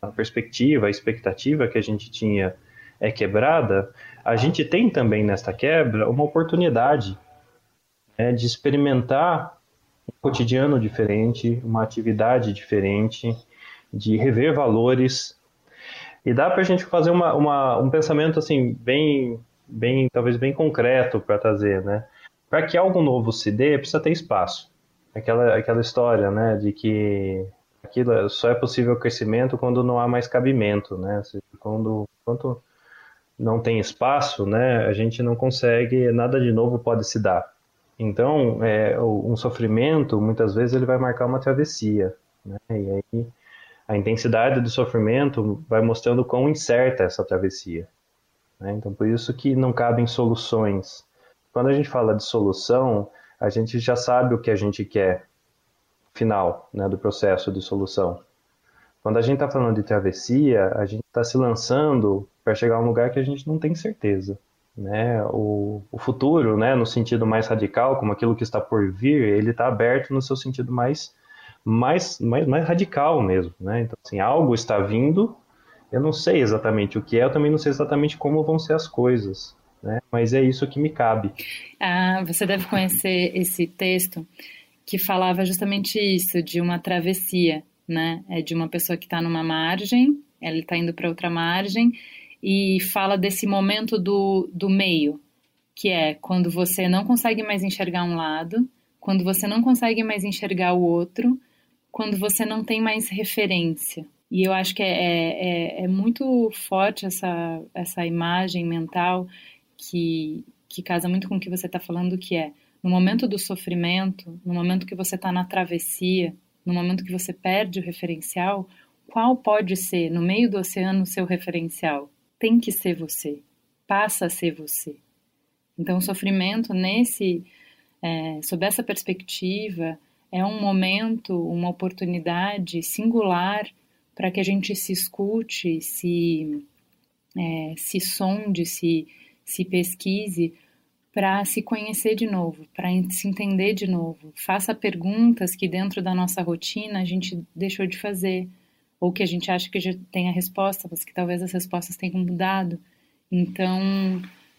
A perspectiva, a expectativa que a gente tinha é quebrada, a gente tem também nesta quebra uma oportunidade né, de experimentar um cotidiano diferente, uma atividade diferente, de rever valores. E dá para a gente fazer uma, uma, um pensamento assim bem, bem talvez bem concreto para trazer, né? Para que algo novo se dê, precisa ter espaço aquela, aquela história, né, de que aquilo só é possível crescimento quando não há mais cabimento, né? Quando, quando não tem espaço, né, a gente não consegue, nada de novo pode se dar. Então, é, um sofrimento, muitas vezes, ele vai marcar uma travessia, né? E aí a intensidade do sofrimento vai mostrando quão incerta é essa travessia. Né? Então, por isso que não cabem soluções. Quando a gente fala de solução, a gente já sabe o que a gente quer final né, do processo de solução. Quando a gente está falando de travessia, a gente está se lançando para chegar a um lugar que a gente não tem certeza. Né? O, o futuro, né, no sentido mais radical, como aquilo que está por vir, ele está aberto no seu sentido mais, mais, mais, mais radical mesmo. Né? Então, assim, algo está vindo, eu não sei exatamente o que é, eu também não sei exatamente como vão ser as coisas né? Mas é isso que me cabe. Ah, você deve conhecer esse texto que falava justamente isso, de uma travessia, né? É de uma pessoa que está numa margem, ela está indo para outra margem e fala desse momento do, do meio, que é quando você não consegue mais enxergar um lado, quando você não consegue mais enxergar o outro, quando você não tem mais referência. E eu acho que é, é, é muito forte essa, essa imagem mental que, que casa muito com o que você está falando, que é no momento do sofrimento, no momento que você está na travessia, no momento que você perde o referencial, qual pode ser, no meio do oceano, o seu referencial? Tem que ser você, passa a ser você. Então, o sofrimento, nesse, é, sob essa perspectiva, é um momento, uma oportunidade singular para que a gente se escute, se, é, se sonde, se, se pesquise para se conhecer de novo, para se entender de novo. Faça perguntas que dentro da nossa rotina a gente deixou de fazer, ou que a gente acha que já tem a resposta, mas que talvez as respostas tenham mudado. Então,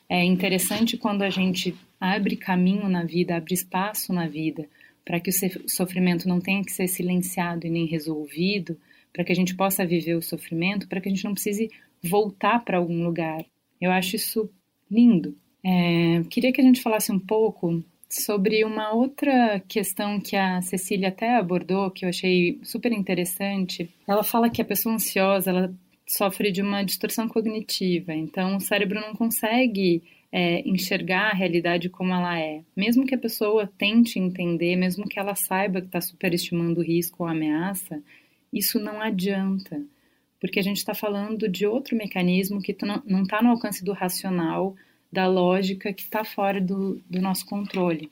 é interessante quando a gente abre caminho na vida, abre espaço na vida, para que o sofrimento não tenha que ser silenciado e nem resolvido, para que a gente possa viver o sofrimento, para que a gente não precise voltar para algum lugar. Eu acho isso lindo. É, queria que a gente falasse um pouco sobre uma outra questão que a Cecília até abordou, que eu achei super interessante. Ela fala que a pessoa ansiosa ela sofre de uma distorção cognitiva, então o cérebro não consegue é, enxergar a realidade como ela é. Mesmo que a pessoa tente entender, mesmo que ela saiba que está superestimando o risco ou a ameaça, isso não adianta porque a gente está falando de outro mecanismo que não está no alcance do racional, da lógica, que está fora do, do nosso controle.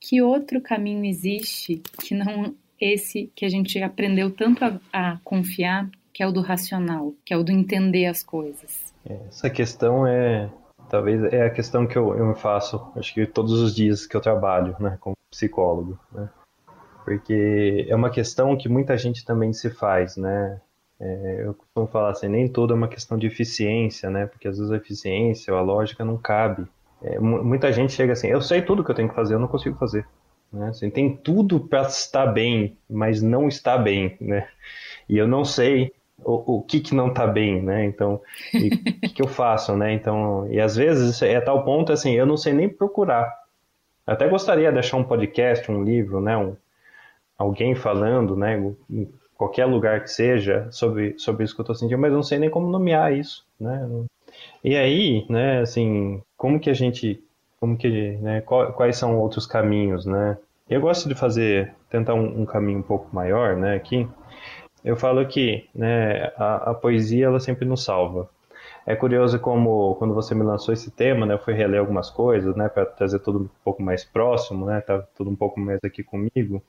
Que outro caminho existe que não esse que a gente aprendeu tanto a, a confiar que é o do racional, que é o do entender as coisas? Essa questão é talvez é a questão que eu, eu faço, acho que todos os dias que eu trabalho, né, como psicólogo, né? Porque é uma questão que muita gente também se faz, né? É, eu costumo falar assim, nem tudo é uma questão de eficiência, né? Porque às vezes a eficiência ou a lógica não cabe. É, muita gente chega assim, eu sei tudo que eu tenho que fazer, eu não consigo fazer. Né? Assim, tem tudo para estar bem, mas não está bem, né? E eu não sei o, o que que não está bem, né? Então, o que, que eu faço, né? Então, e às vezes é tal ponto assim, eu não sei nem procurar. Até gostaria de deixar um podcast, um livro, né? Um, alguém falando, né? Qualquer lugar que seja sobre sobre isso que eu estou sentindo, mas eu não sei nem como nomear isso, né? E aí, né? Assim, como que a gente como que, né, quais são outros caminhos, né? Eu gosto de fazer, tentar um, um caminho um pouco maior, né, aqui. Eu falo que, né, a, a, poesia, ela sempre nos salva. É curioso como, quando você me lançou esse tema, né, eu fui reler algumas coisas, né, para trazer tudo um pouco mais próximo, né, tá tudo um pouco mais aqui comigo.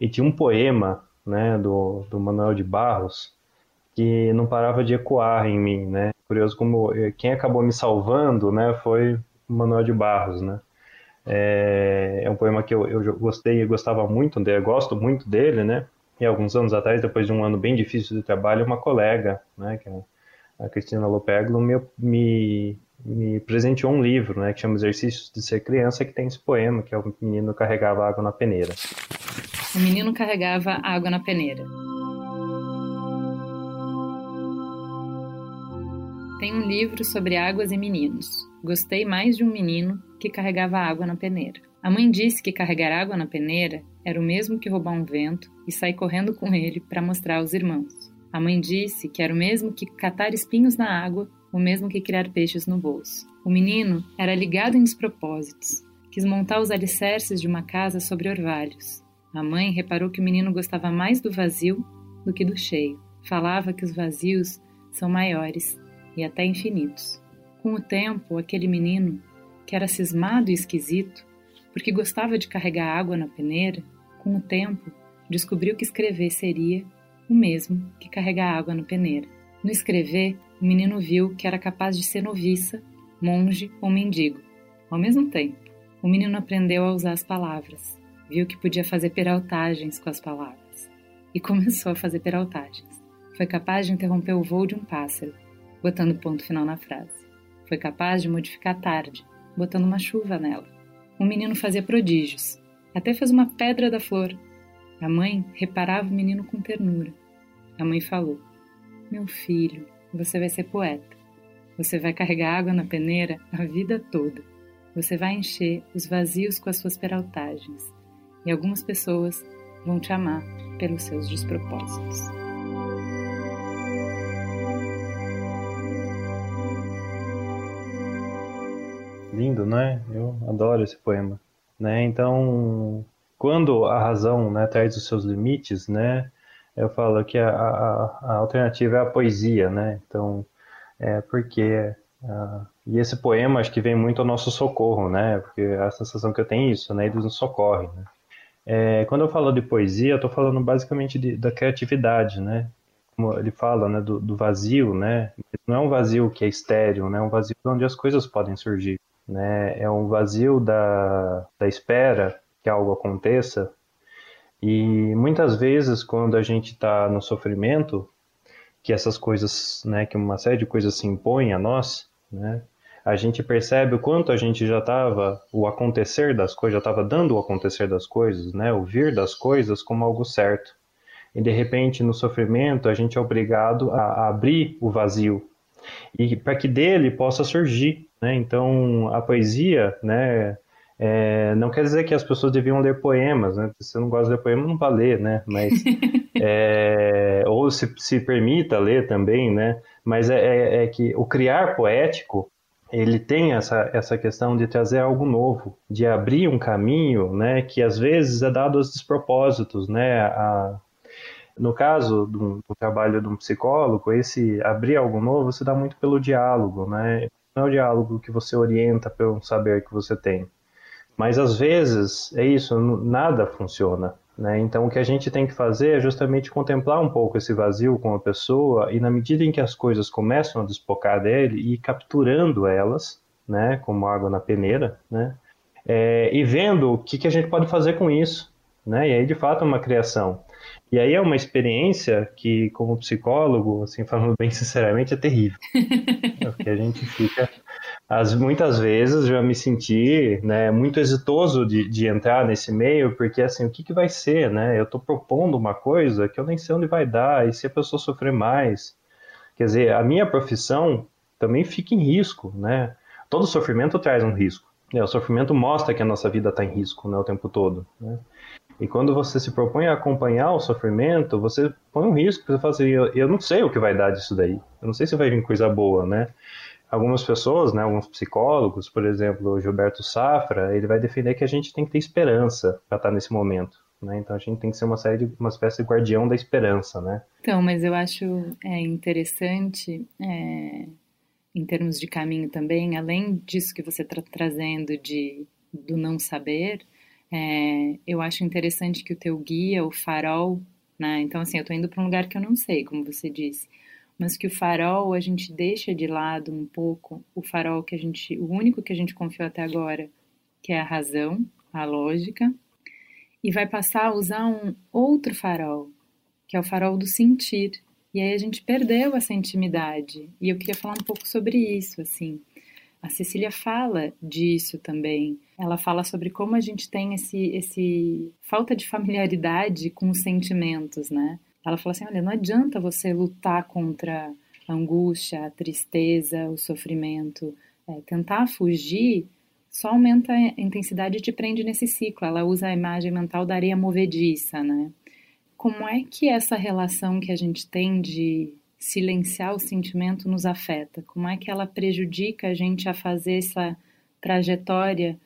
E tinha um poema, né, do, do Manuel de Barros, que não parava de ecoar em mim, né? Curioso como quem acabou me salvando, né, foi Manuel de Barros, né? É, é um poema que eu, eu gostei e gostava muito dele, gosto muito dele, né? E alguns anos atrás, depois de um ano bem difícil de trabalho, uma colega, né, que é a Cristina Lopeglo, me, me, me presenteou um livro, né, que chama Exercícios de Ser Criança, que tem esse poema, que é o menino carregava água na peneira. O menino carregava água na peneira. Tem um livro sobre águas e meninos. Gostei mais de um menino que carregava água na peneira. A mãe disse que carregar água na peneira era o mesmo que roubar um vento e sair correndo com ele para mostrar aos irmãos. A mãe disse que era o mesmo que catar espinhos na água, o mesmo que criar peixes no bolso. O menino era ligado em despropósitos. Quis montar os alicerces de uma casa sobre orvalhos. A mãe reparou que o menino gostava mais do vazio do que do cheio. Falava que os vazios são maiores e até infinitos. Com o tempo, aquele menino, que era cismado e esquisito, porque gostava de carregar água na peneira, com o tempo descobriu que escrever seria o mesmo que carregar água na peneira. No escrever, o menino viu que era capaz de ser noviça, monge ou mendigo. Ao mesmo tempo, o menino aprendeu a usar as palavras, viu que podia fazer peraltagens com as palavras e começou a fazer peraltagens. Foi capaz de interromper o voo de um pássaro botando ponto final na frase. Foi capaz de modificar a tarde, botando uma chuva nela. O menino fazia prodígios, até fez uma pedra da flor. A mãe reparava o menino com ternura. A mãe falou: Meu filho, você vai ser poeta. Você vai carregar água na peneira a vida toda. Você vai encher os vazios com as suas peraltagens. E algumas pessoas vão te amar pelos seus despropósitos. lindo, né? Eu adoro esse poema, né? Então, quando a razão, né, traz os seus limites, né? Eu falo que a, a, a alternativa é a poesia, né? Então, é porque uh, e esse poema acho que vem muito ao nosso socorro, né? Porque a sensação que eu tenho é isso, né? Ele nos socorre, né? É, quando eu falo de poesia, eu estou falando basicamente de, da criatividade, né? Como ele fala, né? Do, do, vazio, né? Não é um vazio que é estéreo, né? É um vazio onde as coisas podem surgir né? É um vazio da, da espera que algo aconteça. E muitas vezes, quando a gente está no sofrimento, que essas coisas, né, que uma série de coisas se impõem a nós, né, a gente percebe o quanto a gente já estava, o acontecer das coisas, já estava dando o acontecer das coisas, né, o vir das coisas como algo certo. E de repente, no sofrimento, a gente é obrigado a, a abrir o vazio, e para que dele possa surgir né? Então, a poesia, né, é, não quer dizer que as pessoas deviam ler poemas, né? Se você não gosta de ler poema, não vai ler, né? Mas, é, ou se, se permita ler também, né? Mas é, é, é, que o criar poético, ele tem essa, essa questão de trazer algo novo, de abrir um caminho, né? Que às vezes é dado aos despropósitos, né? A, no caso do, do, trabalho de um psicólogo, esse abrir algo novo se dá muito pelo diálogo, né? Não é o diálogo que você orienta pelo saber que você tem. Mas às vezes é isso, nada funciona. Né? Então, o que a gente tem que fazer é justamente contemplar um pouco esse vazio com a pessoa e, na medida em que as coisas começam a despocar dele, ir capturando elas, né, como água na peneira, né, é, e vendo o que, que a gente pode fazer com isso. Né? E aí, de fato, é uma criação. E aí é uma experiência que, como psicólogo, assim, falando bem sinceramente, é terrível. Porque a gente fica as, muitas vezes já me senti né, muito exitoso de, de entrar nesse meio, porque assim, o que, que vai ser, né? Eu estou propondo uma coisa que eu nem sei onde vai dar, e se a pessoa sofrer mais. Quer dizer, a minha profissão também fica em risco, né? Todo sofrimento traz um risco. Né? O sofrimento mostra que a nossa vida está em risco né, o tempo todo. Né? E quando você se propõe a acompanhar o sofrimento, você põe um risco, você fala assim, eu, eu não sei o que vai dar disso daí. Eu não sei se vai vir coisa boa, né? Algumas pessoas, né, alguns psicólogos, por exemplo, o Gilberto Safra, ele vai defender que a gente tem que ter esperança para estar nesse momento. Né? Então a gente tem que ser uma série de, uma espécie de guardião da esperança, né? Então, mas eu acho é, interessante é, em termos de caminho também, além disso que você está trazendo de do não saber, é, eu acho interessante que o teu guia, o farol, né? Então assim, eu estou indo para um lugar que eu não sei, como você disse mas que o farol a gente deixa de lado um pouco o farol que a gente, o único que a gente confiou até agora, que é a razão, a lógica, e vai passar a usar um outro farol, que é o farol do sentir. E aí a gente perdeu essa intimidade. E eu queria falar um pouco sobre isso, assim. A Cecília fala disso também. Ela fala sobre como a gente tem esse, esse falta de familiaridade com os sentimentos, né? Ela falou assim: olha, não adianta você lutar contra a angústia, a tristeza, o sofrimento. É, tentar fugir só aumenta a intensidade e te prende nesse ciclo. Ela usa a imagem mental da areia movediça, né? Como é que essa relação que a gente tem de silenciar o sentimento nos afeta? Como é que ela prejudica a gente a fazer essa trajetória,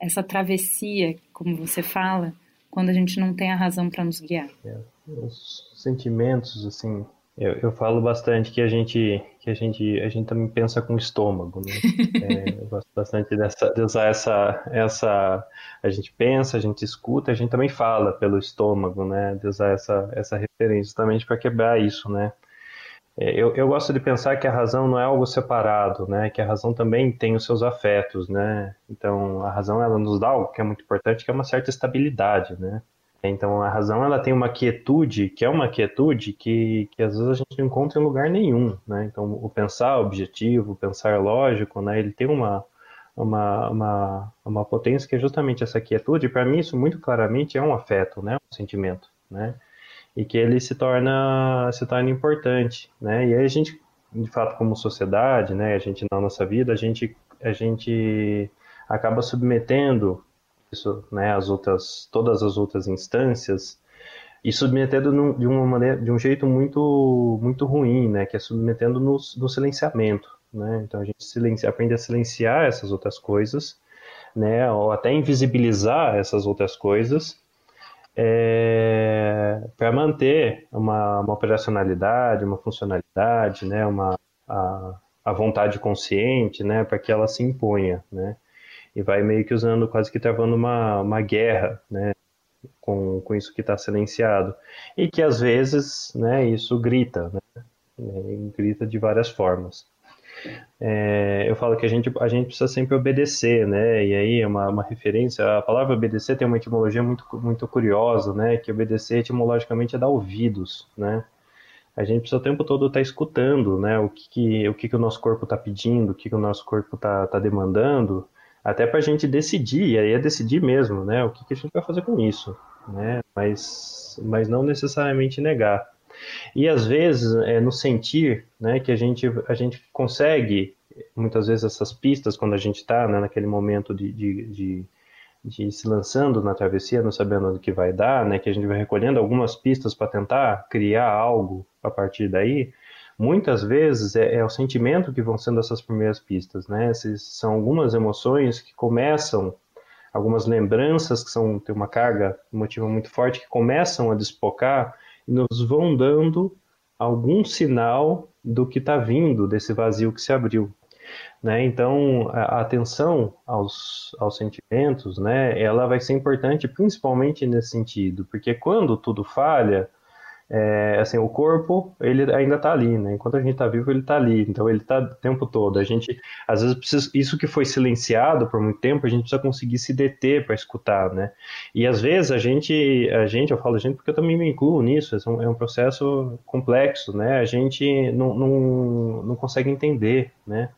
essa travessia, como você fala, quando a gente não tem a razão para nos guiar? É os sentimentos, assim, eu, eu, falo bastante que a gente que a gente a gente também pensa com o estômago, né? É, eu gosto bastante dessa, de usar essa essa a gente pensa, a gente escuta, a gente também fala pelo estômago, né? De usar essa essa referência justamente para quebrar isso, né? É, eu, eu gosto de pensar que a razão não é algo separado, né? Que a razão também tem os seus afetos, né? Então a razão ela nos dá algo que é muito importante, que é uma certa estabilidade, né? Então a razão ela tem uma quietude, que é uma quietude que, que às vezes a gente não encontra em lugar nenhum, né? Então o pensar objetivo, o pensar lógico, né? Ele tem uma, uma, uma, uma potência que é justamente essa quietude. Para mim isso muito claramente é um afeto, né? Um sentimento, né? E que ele se torna se torna importante, né? E aí a gente, de fato, como sociedade, né? A gente na nossa vida a gente a gente acaba submetendo isso, né, as outras, todas as outras instâncias e submetendo de uma maneira, de um jeito muito, muito ruim, né, que é submetendo no, no silenciamento, né. Então a gente silencia, aprende a silenciar essas outras coisas, né, ou até invisibilizar essas outras coisas, é, para manter uma, uma, operacionalidade, uma funcionalidade, né, uma a, a vontade consciente, né, para que ela se imponha, né e vai meio que usando, quase que travando uma, uma guerra, né, com, com isso que está silenciado. E que às vezes, né, isso grita, né, grita de várias formas. É, eu falo que a gente, a gente precisa sempre obedecer, né? E aí é uma, uma referência. A palavra obedecer tem uma etimologia muito, muito curiosa, né? Que obedecer etimologicamente é dar ouvidos, né? A gente precisa o tempo todo estar tá escutando, né? O que, que o que, que o nosso corpo está pedindo, o que, que o nosso corpo está tá demandando, até para a gente decidir, e aí é decidir mesmo, né, o que, que a gente vai fazer com isso, né, mas, mas não necessariamente negar. E às vezes é no sentir, né, que a gente, a gente consegue, muitas vezes essas pistas, quando a gente está né, naquele momento de, de, de, de, se lançando na travessia, não sabendo o que vai dar, né, que a gente vai recolhendo algumas pistas para tentar criar algo a partir daí, muitas vezes é, é, o sentimento que vão sendo essas primeiras pistas, né? Essas são algumas emoções que começam, algumas lembranças que são tem uma carga emotiva muito forte que começam a despocar e nos vão dando algum sinal do que está vindo desse vazio que se abriu. Né? Então, a atenção aos, aos sentimentos, né, ela vai ser importante principalmente nesse sentido, porque quando tudo falha, é, assim, o corpo, ele ainda está ali, né? Enquanto a gente está vivo, ele está ali, então ele está o tempo todo. A gente, às vezes, precisa, isso que foi silenciado por muito tempo, a gente precisa conseguir se deter para escutar, né? E às vezes a gente, a gente, eu falo a gente porque eu também me incluo nisso, é um, é um processo complexo, né? A gente não, não, não consegue entender, né?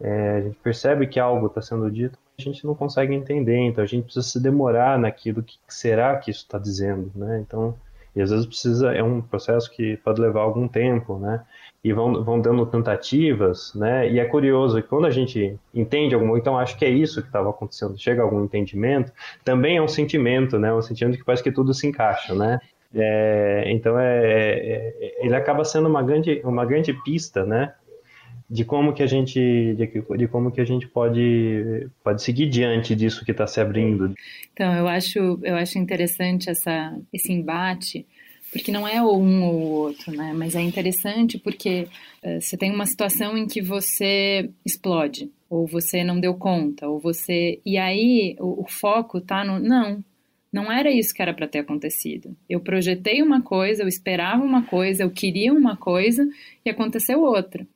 É, a gente percebe que algo está sendo dito, mas a gente não consegue entender, então a gente precisa se demorar naquilo que será que isso está dizendo, né? Então e às vezes precisa, é um processo que pode levar algum tempo, né? E vão, vão dando tentativas, né? E é curioso que quando a gente entende algum, então acho que é isso que estava acontecendo, chega a algum entendimento, também é um sentimento, né? Um sentimento que parece que tudo se encaixa, né? É, então é, é, é ele acaba sendo uma grande, uma grande pista, né? De como que a gente de, de, como que a gente pode pode seguir diante disso que está se abrindo. Então eu acho eu acho interessante essa esse embate porque não é um ou o outro, né? Mas é interessante porque uh, você tem uma situação em que você explode ou você não deu conta ou você e aí o, o foco tá no não não era isso que era para ter acontecido. Eu projetei uma coisa, eu esperava uma coisa, eu queria uma coisa e aconteceu outra.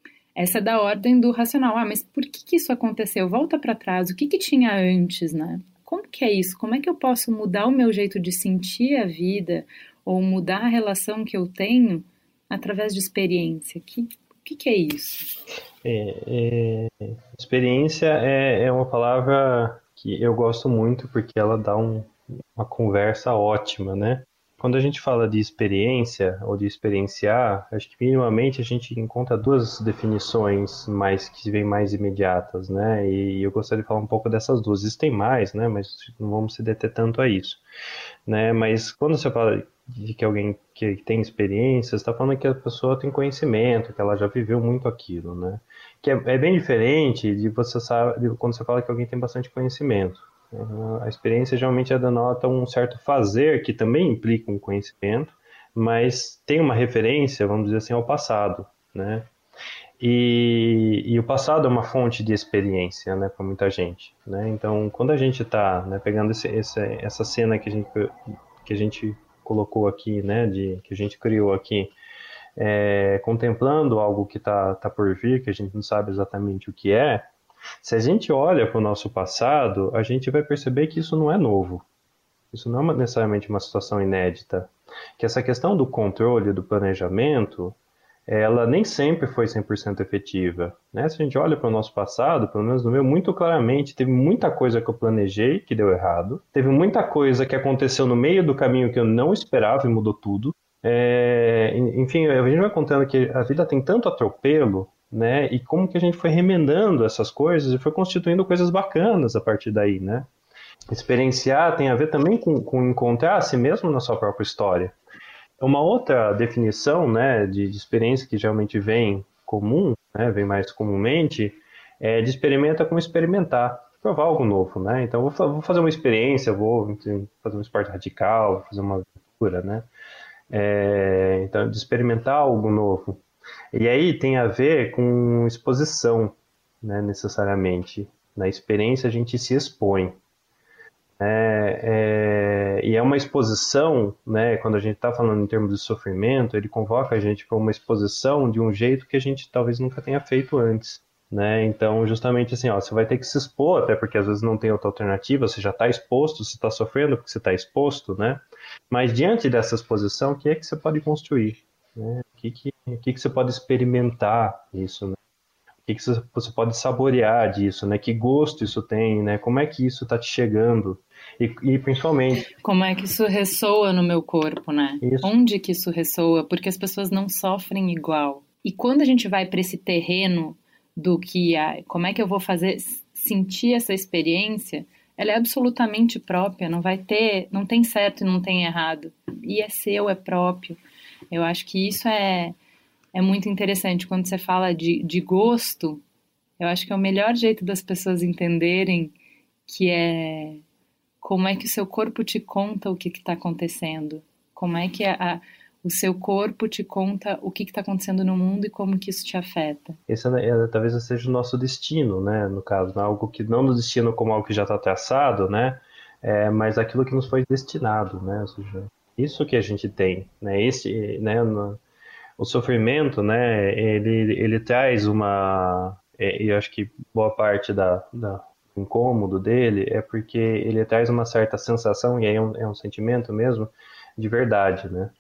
Essa é da ordem do racional. Ah, mas por que, que isso aconteceu? Volta para trás. O que, que tinha antes, né? Como que é isso? Como é que eu posso mudar o meu jeito de sentir a vida ou mudar a relação que eu tenho através de experiência? Que, o que, que é isso? É, é, experiência é, é uma palavra que eu gosto muito porque ela dá um, uma conversa ótima, né? Quando a gente fala de experiência ou de experienciar, acho que minimamente a gente encontra duas definições mais que vêm mais imediatas, né? E eu gostaria de falar um pouco dessas duas. Existem mais, né? Mas não vamos se deter tanto a isso, né? Mas quando você fala de que alguém que tem experiência, está falando que a pessoa tem conhecimento, que ela já viveu muito aquilo, né? Que é, é bem diferente de você sabe, de quando você fala que alguém tem bastante conhecimento. A experiência geralmente denota um certo fazer que também implica um conhecimento, mas tem uma referência, vamos dizer assim, ao passado, né? E, e o passado é uma fonte de experiência, né, para muita gente, né? Então, quando a gente está né, pegando esse, esse, essa cena que a gente que a gente colocou aqui, né, de que a gente criou aqui, é, contemplando algo que está tá por vir, que a gente não sabe exatamente o que é, se a gente olha para o nosso passado, a gente vai perceber que isso não é novo. Isso não é necessariamente uma situação inédita. Que essa questão do controle, do planejamento, ela nem sempre foi 100% efetiva. Né? Se a gente olha para o nosso passado, pelo menos no meu, muito claramente, teve muita coisa que eu planejei que deu errado, teve muita coisa que aconteceu no meio do caminho que eu não esperava e mudou tudo. É, enfim, a gente vai contando que a vida tem tanto atropelo né? E como que a gente foi remendando essas coisas e foi constituindo coisas bacanas a partir daí, né? Experienciar tem a ver também com, com encontrar a si mesmo na sua própria história. Uma outra definição, né, de, de experiência que geralmente vem comum, né, vem mais comumente, é de experimenta como experimentar, provar algo novo, né? Então vou, vou fazer uma experiência, vou fazer um esporte radical, vou fazer uma aventura, né? É, então de experimentar algo novo. E aí tem a ver com exposição, né, necessariamente. Na experiência a gente se expõe. É, é, e é uma exposição, né, quando a gente está falando em termos de sofrimento, ele convoca a gente para uma exposição de um jeito que a gente talvez nunca tenha feito antes. Né? Então, justamente assim, ó, você vai ter que se expor, até porque às vezes não tem outra alternativa, você já está exposto, você está sofrendo porque você está exposto, né? Mas diante dessa exposição, o que é que você pode construir? Né? O que, que, que, que você pode experimentar isso, né? O que, que você pode saborear disso, né? Que gosto isso tem, né? Como é que isso está te chegando? E, e, principalmente... Como é que isso ressoa no meu corpo, né? Isso. Onde que isso ressoa? Porque as pessoas não sofrem igual. E quando a gente vai para esse terreno do que... A, como é que eu vou fazer sentir essa experiência ela é absolutamente própria, não vai ter, não tem certo e não tem errado. E é seu, é próprio. Eu acho que isso é, é muito interessante. Quando você fala de, de gosto, eu acho que é o melhor jeito das pessoas entenderem que é como é que o seu corpo te conta o que está acontecendo. Como é que a, a, o seu corpo te conta o que está acontecendo no mundo e como que isso te afeta. Esse é, é, talvez seja o nosso destino, né? No caso, né? algo que não no destino como algo que já está traçado, né? É, mas aquilo que nos foi destinado, né? Ou seja, isso que a gente tem, né? Esse, né? No, o sofrimento, né? Ele, ele traz uma, é, eu acho que boa parte da, da incômodo dele é porque ele traz uma certa sensação, e aí é um, é um sentimento mesmo, de verdade, né?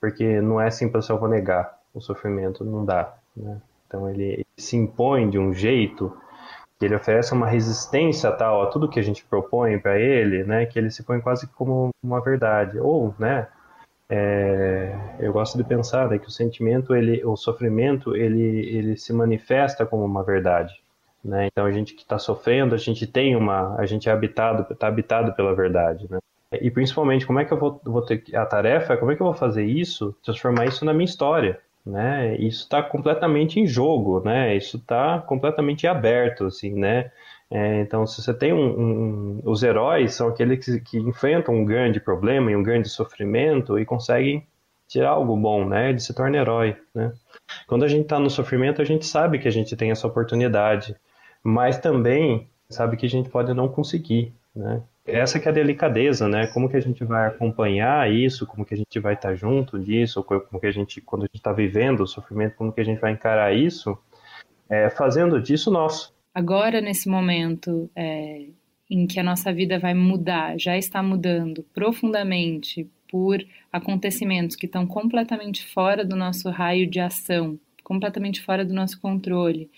Porque não é para eu vou negar o sofrimento, não dá, né? Então ele, ele, se impõe de um jeito que ele oferece uma resistência tal a tudo que a gente propõe para ele, né? Que ele se põe quase como uma verdade, ou, né? É, eu gosto de pensar né, que o sentimento, ele, o sofrimento, ele, ele se manifesta como uma verdade. Né? Então a gente que está sofrendo, a gente tem uma, a gente é habitado, está habitado pela verdade, né? E principalmente como é que eu vou, vou ter a tarefa, como é que eu vou fazer isso, transformar isso na minha história, né? Isso está completamente em jogo, né? Isso está completamente aberto, assim, né? É, então, se você tem um, um, os heróis são aqueles que, que, enfrentam um grande problema e um grande sofrimento e conseguem tirar algo bom, né? Ele se torna herói, né? Quando a gente está no sofrimento, a gente sabe que a gente tem essa oportunidade mas também sabe que a gente pode não conseguir, né? Essa que é a delicadeza, né? Como que a gente vai acompanhar isso, como que a gente vai estar junto disso, como que a gente, quando a gente está vivendo o sofrimento, como que a gente vai encarar isso, é, fazendo disso nosso. Agora, nesse momento é, em que a nossa vida vai mudar, já está mudando profundamente por acontecimentos que estão completamente fora do nosso raio de ação, completamente fora do nosso controle,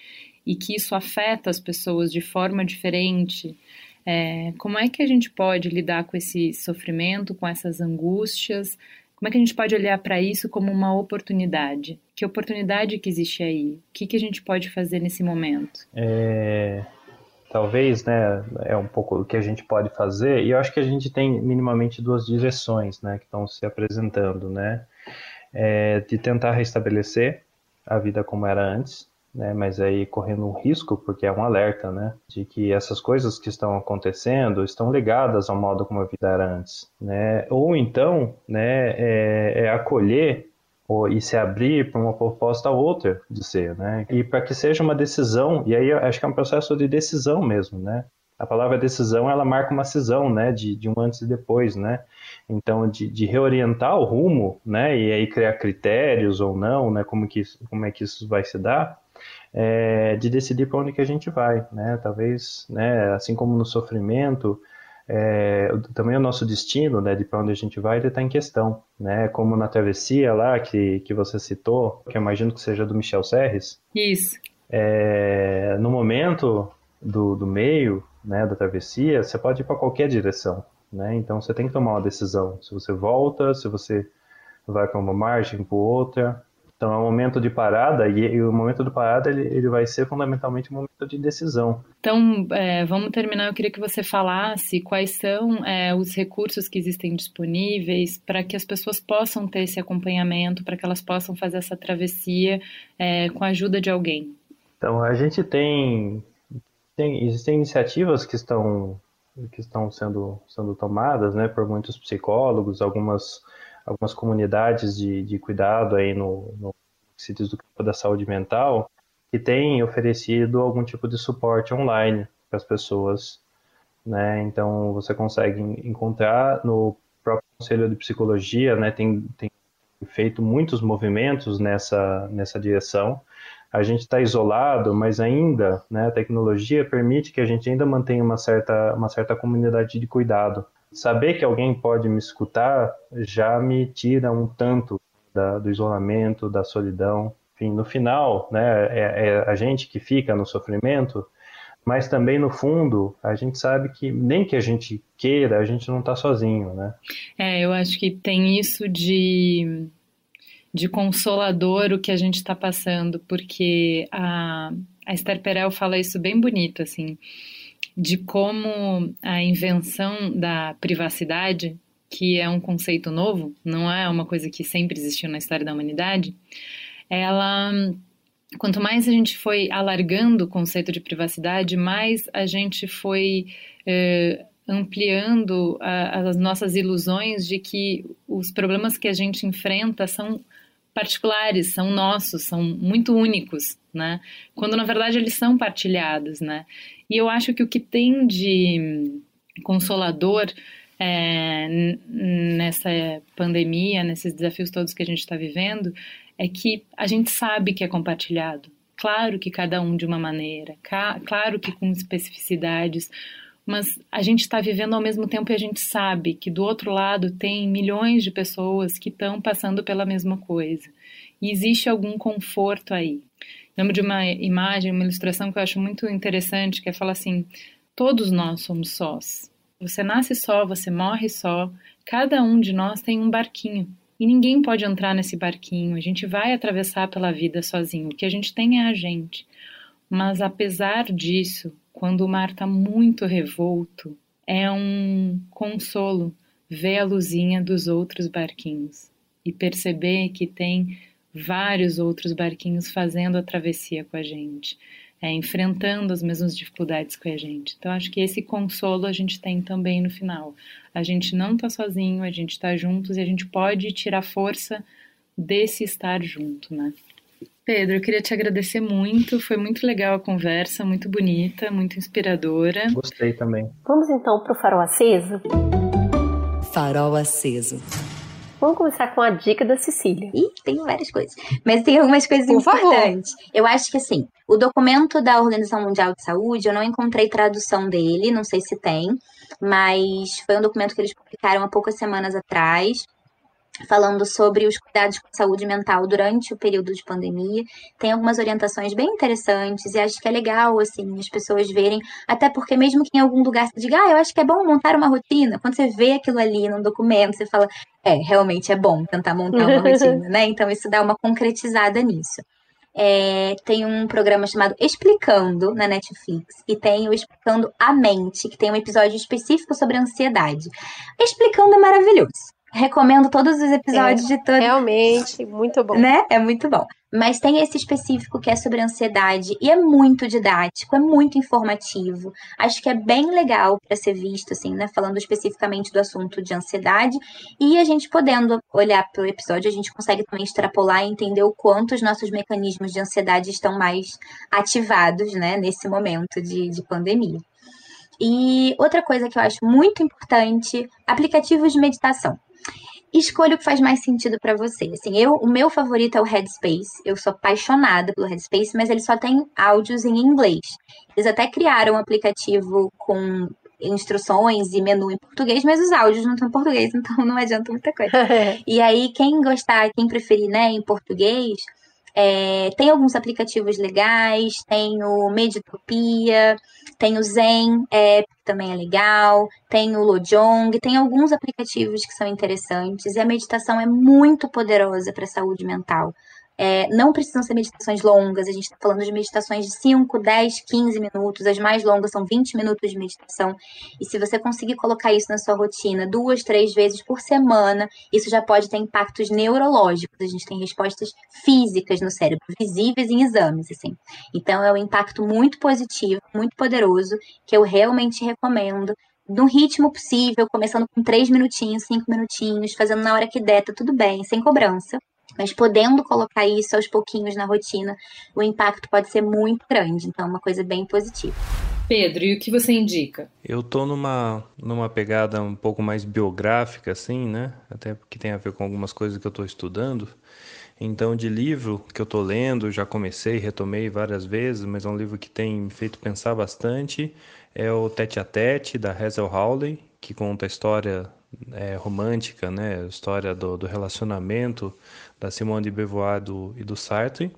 e que isso afeta as pessoas de forma diferente, é, como é que a gente pode lidar com esse sofrimento, com essas angústias? Como é que a gente pode olhar para isso como uma oportunidade? Que oportunidade que existe aí? O que, que a gente pode fazer nesse momento? É, talvez, né, é um pouco o que a gente pode fazer, e eu acho que a gente tem minimamente duas direções, né, que estão se apresentando, né, é, de tentar restabelecer a vida como era antes, né? Mas aí correndo um risco, porque é um alerta, né? De que essas coisas que estão acontecendo estão ligadas ao modo como a vida era antes, né? Ou então, né? É, é acolher ou, e se abrir para uma proposta outra de ser, né? E para que seja uma decisão, e aí acho que é um processo de decisão mesmo, né? A palavra decisão, ela marca uma cisão, né, de, de um antes e depois, né? Então, de, de, reorientar o rumo, né, e aí criar critérios ou não, né, como, que, como é que isso vai se dar, é, de decidir para onde que a gente vai, né? Talvez, né, assim como no sofrimento, é, também o nosso destino, né, de para onde a gente vai, ele está em questão, né? Como na travessia lá que, que você citou, que eu imagino que seja do Michel Serres. Isso. É, no momento do, do meio, né, da travessia, você pode ir para qualquer direção, né? Então você tem que tomar uma decisão. Se você volta, se você vai para uma margem, para outra, então é um momento de parada e, e o momento de parada ele, ele, vai ser fundamentalmente um momento de decisão. Então é, vamos terminar. Eu queria que você falasse quais são é, os recursos que existem disponíveis para que as pessoas possam ter esse acompanhamento, para que elas possam fazer essa travessia é, com a ajuda de alguém. Então a gente tem, tem existem iniciativas que estão que estão sendo sendo tomadas, né, por muitos psicólogos, algumas algumas comunidades de, de cuidado aí no, no sítios do campo da saúde mental que têm oferecido algum tipo de suporte online para as pessoas, né? Então você consegue encontrar no próprio Conselho de Psicologia, né? Tem, tem feito muitos movimentos nessa nessa direção. A gente está isolado, mas ainda, né? A tecnologia permite que a gente ainda mantenha uma certa uma certa comunidade de cuidado saber que alguém pode me escutar já me tira um tanto da, do isolamento, da solidão. Enfim, no final, né, é, é, a gente que fica no sofrimento, mas também no fundo a gente sabe que nem que a gente queira, a gente não está sozinho, né? É, eu acho que tem isso de de consolador o que a gente está passando, porque a, a Esther Perel fala isso bem bonito, assim de como a invenção da privacidade, que é um conceito novo, não é uma coisa que sempre existiu na história da humanidade, ela quanto mais a gente foi alargando o conceito de privacidade, mais a gente foi eh, ampliando a, as nossas ilusões de que os problemas que a gente enfrenta são particulares, são nossos, são muito únicos, né? Quando na verdade eles são partilhados, né? E eu acho que o que tem de consolador é, nessa pandemia, nesses desafios todos que a gente está vivendo, é que a gente sabe que é compartilhado. Claro que cada um de uma maneira, claro que com especificidades, mas a gente está vivendo ao mesmo tempo e a gente sabe que do outro lado tem milhões de pessoas que estão passando pela mesma coisa. E existe algum conforto aí. Lembro de uma imagem, uma ilustração que eu acho muito interessante, que é falar assim: todos nós somos sós. Você nasce só, você morre só. Cada um de nós tem um barquinho. E ninguém pode entrar nesse barquinho. A gente vai atravessar pela vida sozinho. O que a gente tem é a gente. Mas apesar disso, quando o mar está muito revolto, é um consolo ver a luzinha dos outros barquinhos e perceber que tem vários outros barquinhos fazendo a travessia com a gente, é, enfrentando as mesmas dificuldades com a gente. Então, acho que esse consolo a gente tem também no final. A gente não está sozinho, a gente está juntos e a gente pode tirar força desse estar junto, né? Pedro, eu queria te agradecer muito. Foi muito legal a conversa, muito bonita, muito inspiradora. Gostei também. Vamos então para o farol aceso? Farol aceso. Vamos começar com a dica da Cecília. Ih, tem várias coisas. Mas tem algumas coisas Por importantes. Favor. Eu acho que assim, o documento da Organização Mundial de Saúde, eu não encontrei tradução dele, não sei se tem, mas foi um documento que eles publicaram há poucas semanas atrás falando sobre os cuidados com a saúde mental durante o período de pandemia. Tem algumas orientações bem interessantes e acho que é legal, assim, as pessoas verem, até porque mesmo que em algum lugar você diga, ah, eu acho que é bom montar uma rotina, quando você vê aquilo ali num documento, você fala, é, realmente é bom tentar montar uma rotina, né? Então isso dá uma concretizada nisso. É, tem um programa chamado Explicando na Netflix e tem o Explicando a Mente, que tem um episódio específico sobre ansiedade. Explicando é maravilhoso. Recomendo todos os episódios é, de todos. Realmente, muito bom. Né? É muito bom. Mas tem esse específico que é sobre ansiedade e é muito didático, é muito informativo. Acho que é bem legal para ser visto, assim, né? Falando especificamente do assunto de ansiedade. E a gente podendo olhar para o episódio, a gente consegue também extrapolar e entender o quanto os nossos mecanismos de ansiedade estão mais ativados, né? Nesse momento de, de pandemia. E outra coisa que eu acho muito importante, aplicativos de meditação escolha o que faz mais sentido para você. Assim, eu, o meu favorito é o Headspace. Eu sou apaixonada pelo Headspace, mas ele só tem áudios em inglês. Eles até criaram um aplicativo com instruções e menu em português, mas os áudios não estão em português, então não adianta muita coisa. e aí, quem gostar, quem preferir, né, em português, é, tem alguns aplicativos legais, tem o Meditopia, tem o Zen App, também é legal, tem o Lojong, tem alguns aplicativos que são interessantes, e a meditação é muito poderosa para a saúde mental. É, não precisam ser meditações longas, a gente está falando de meditações de 5, 10, 15 minutos, as mais longas são 20 minutos de meditação. E se você conseguir colocar isso na sua rotina duas, três vezes por semana, isso já pode ter impactos neurológicos. A gente tem respostas físicas no cérebro, visíveis em exames, assim. Então é um impacto muito positivo, muito poderoso, que eu realmente recomendo no ritmo possível, começando com três minutinhos, cinco minutinhos, fazendo na hora que der, tá tudo bem, sem cobrança. Mas podendo colocar isso aos pouquinhos na rotina, o impacto pode ser muito grande. Então, é uma coisa bem positiva. Pedro, e o que você indica? Eu tô numa, numa pegada um pouco mais biográfica, assim, né? Até porque tem a ver com algumas coisas que eu tô estudando. Então, de livro que eu tô lendo, já comecei, retomei várias vezes, mas é um livro que tem me feito pensar bastante. É o Tete a Tete, da Hazel Hawley, que conta a história é, romântica, né? A história do, do relacionamento da Simone de Beauvoir do, e do Sartre.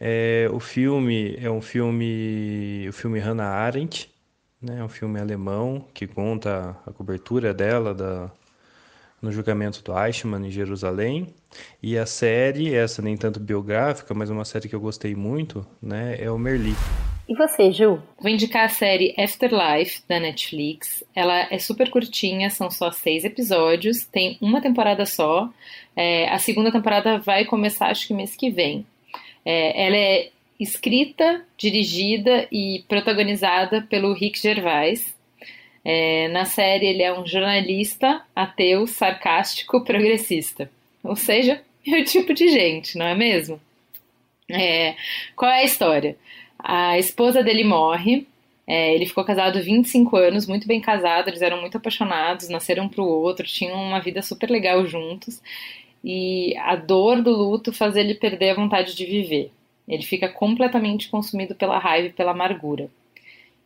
É, o filme é um filme, o filme Hannah Arendt, né, é um filme alemão que conta a cobertura dela da, no julgamento do Eichmann em Jerusalém. E a série, essa nem tanto biográfica, mas uma série que eu gostei muito, né, é o Merli. E você, Ju? Vou indicar a série Afterlife da Netflix. Ela é super curtinha, são só seis episódios, tem uma temporada só. É, a segunda temporada vai começar, acho que mês que vem. É, ela é escrita, dirigida e protagonizada pelo Rick Gervais. É, na série, ele é um jornalista ateu, sarcástico, progressista. Ou seja, é o tipo de gente, não é mesmo? É, qual é a história? A esposa dele morre, é, ele ficou casado 25 anos, muito bem casado, eles eram muito apaixonados, nasceram um pro outro, tinham uma vida super legal juntos. E a dor do luto faz ele perder a vontade de viver. Ele fica completamente consumido pela raiva e pela amargura.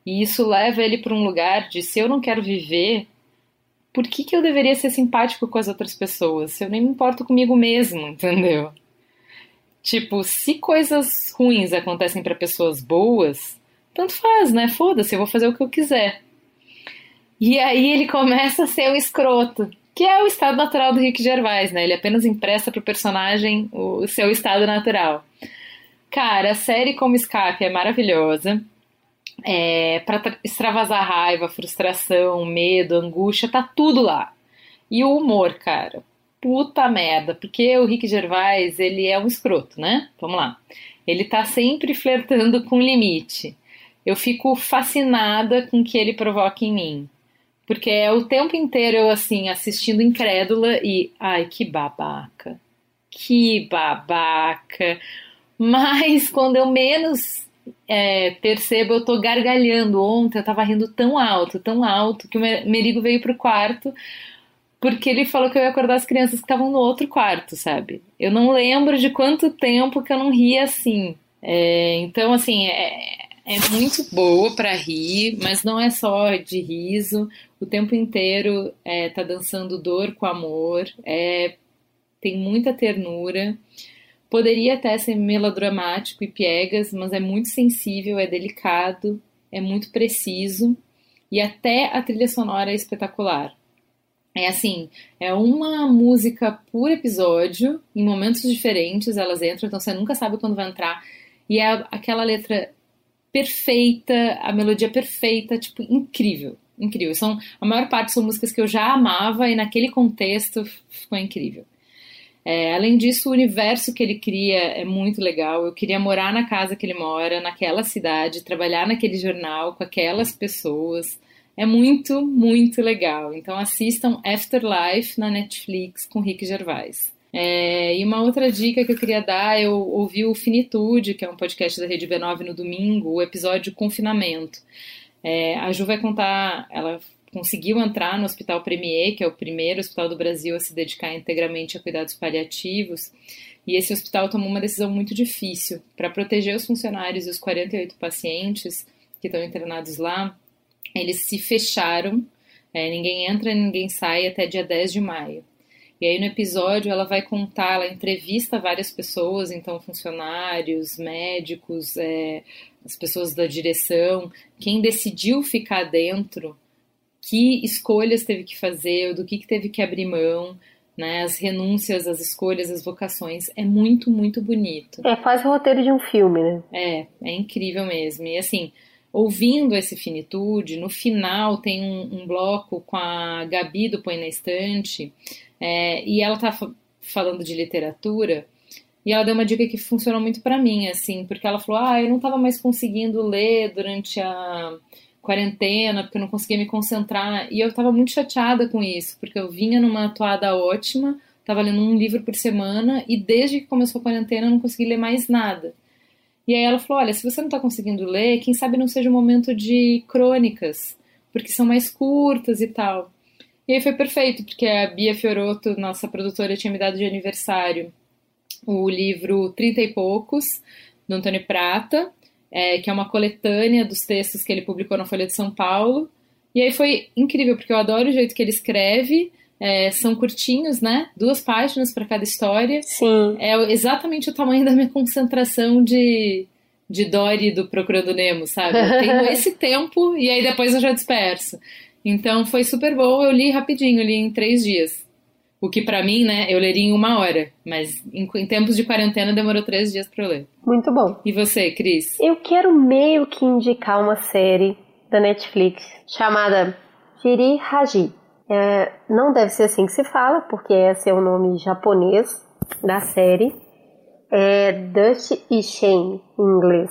E isso leva ele para um lugar de se eu não quero viver, por que, que eu deveria ser simpático com as outras pessoas? Se eu nem me importo comigo mesmo, entendeu? Tipo, se coisas ruins acontecem para pessoas boas, tanto faz, né? Foda-se, eu vou fazer o que eu quiser. E aí ele começa a ser um escroto, que é o estado natural do Rick Gervais, né? Ele apenas empresta pro personagem o seu estado natural. Cara, a série como escape é maravilhosa. É, para extravasar raiva, frustração, medo, angústia, tá tudo lá. E o humor, cara, puta merda, porque o Rick Gervais, ele é um escroto, né? Vamos lá. Ele tá sempre flertando com limite. Eu fico fascinada com o que ele provoca em mim. Porque é o tempo inteiro eu, assim, assistindo incrédula e. Ai, que babaca. Que babaca. Mas quando eu menos é, percebo, eu tô gargalhando. Ontem eu tava rindo tão alto, tão alto, que o Merigo veio pro quarto porque ele falou que eu ia acordar as crianças que estavam no outro quarto, sabe? Eu não lembro de quanto tempo que eu não ria assim. É, então, assim, é, é muito boa para rir, mas não é só de riso. O tempo inteiro é, tá dançando dor com amor, é, tem muita ternura. Poderia até ser melodramático e piegas, mas é muito sensível, é delicado, é muito preciso e até a trilha sonora é espetacular. É assim, é uma música por episódio, em momentos diferentes elas entram, então você nunca sabe quando vai entrar. E é aquela letra perfeita, a melodia perfeita, tipo, incrível. Incrível. São, a maior parte são músicas que eu já amava e naquele contexto ficou incrível. É, além disso, o universo que ele cria é muito legal. Eu queria morar na casa que ele mora, naquela cidade, trabalhar naquele jornal com aquelas pessoas. É muito, muito legal. Então assistam Afterlife na Netflix com Rick Gervais. É, e uma outra dica que eu queria dar, eu ouvi o Finitude, que é um podcast da Rede B9 no domingo, o episódio Confinamento. É, a Ju vai contar, ela conseguiu entrar no Hospital Premier, que é o primeiro hospital do Brasil a se dedicar integralmente a cuidados paliativos, e esse hospital tomou uma decisão muito difícil para proteger os funcionários e os 48 pacientes que estão internados lá eles se fecharam, é, ninguém entra, ninguém sai até dia 10 de maio. E aí no episódio ela vai contar, ela entrevista várias pessoas, então funcionários, médicos, é, as pessoas da direção, quem decidiu ficar dentro, que escolhas teve que fazer, do que, que teve que abrir mão, né, as renúncias, as escolhas, as vocações. É muito, muito bonito. É quase o roteiro de um filme, né? É, é incrível mesmo. E assim, ouvindo esse Finitude, no final tem um, um bloco com a Gabi do Põe na Estante, é, e ela tá falando de literatura, e ela deu uma dica que funcionou muito para mim, assim, porque ela falou: ah, eu não estava mais conseguindo ler durante a quarentena, porque eu não conseguia me concentrar, e eu estava muito chateada com isso, porque eu vinha numa atuada ótima, estava lendo um livro por semana, e desde que começou a quarentena eu não consegui ler mais nada. E aí ela falou: olha, se você não está conseguindo ler, quem sabe não seja um momento de crônicas, porque são mais curtas e tal. E aí foi perfeito, porque a Bia Fioroto, nossa produtora, tinha me dado de aniversário o livro Trinta e Poucos, do Antônio Prata, é, que é uma coletânea dos textos que ele publicou na Folha de São Paulo. E aí foi incrível, porque eu adoro o jeito que ele escreve, é, são curtinhos, né? Duas páginas para cada história. Sim. É exatamente o tamanho da minha concentração de, de Dory do Procurando Nemo, sabe? Eu tenho esse tempo e aí depois eu já disperso. Então foi super bom, eu li rapidinho, li em três dias. O que para mim, né, eu leria em uma hora, mas em, em tempos de quarentena demorou três dias para eu ler. Muito bom. E você, Cris? Eu quero meio que indicar uma série da Netflix chamada Jiri Haji. É, não deve ser assim que se fala, porque esse é o nome japonês da série. É Dust e Shame em inglês.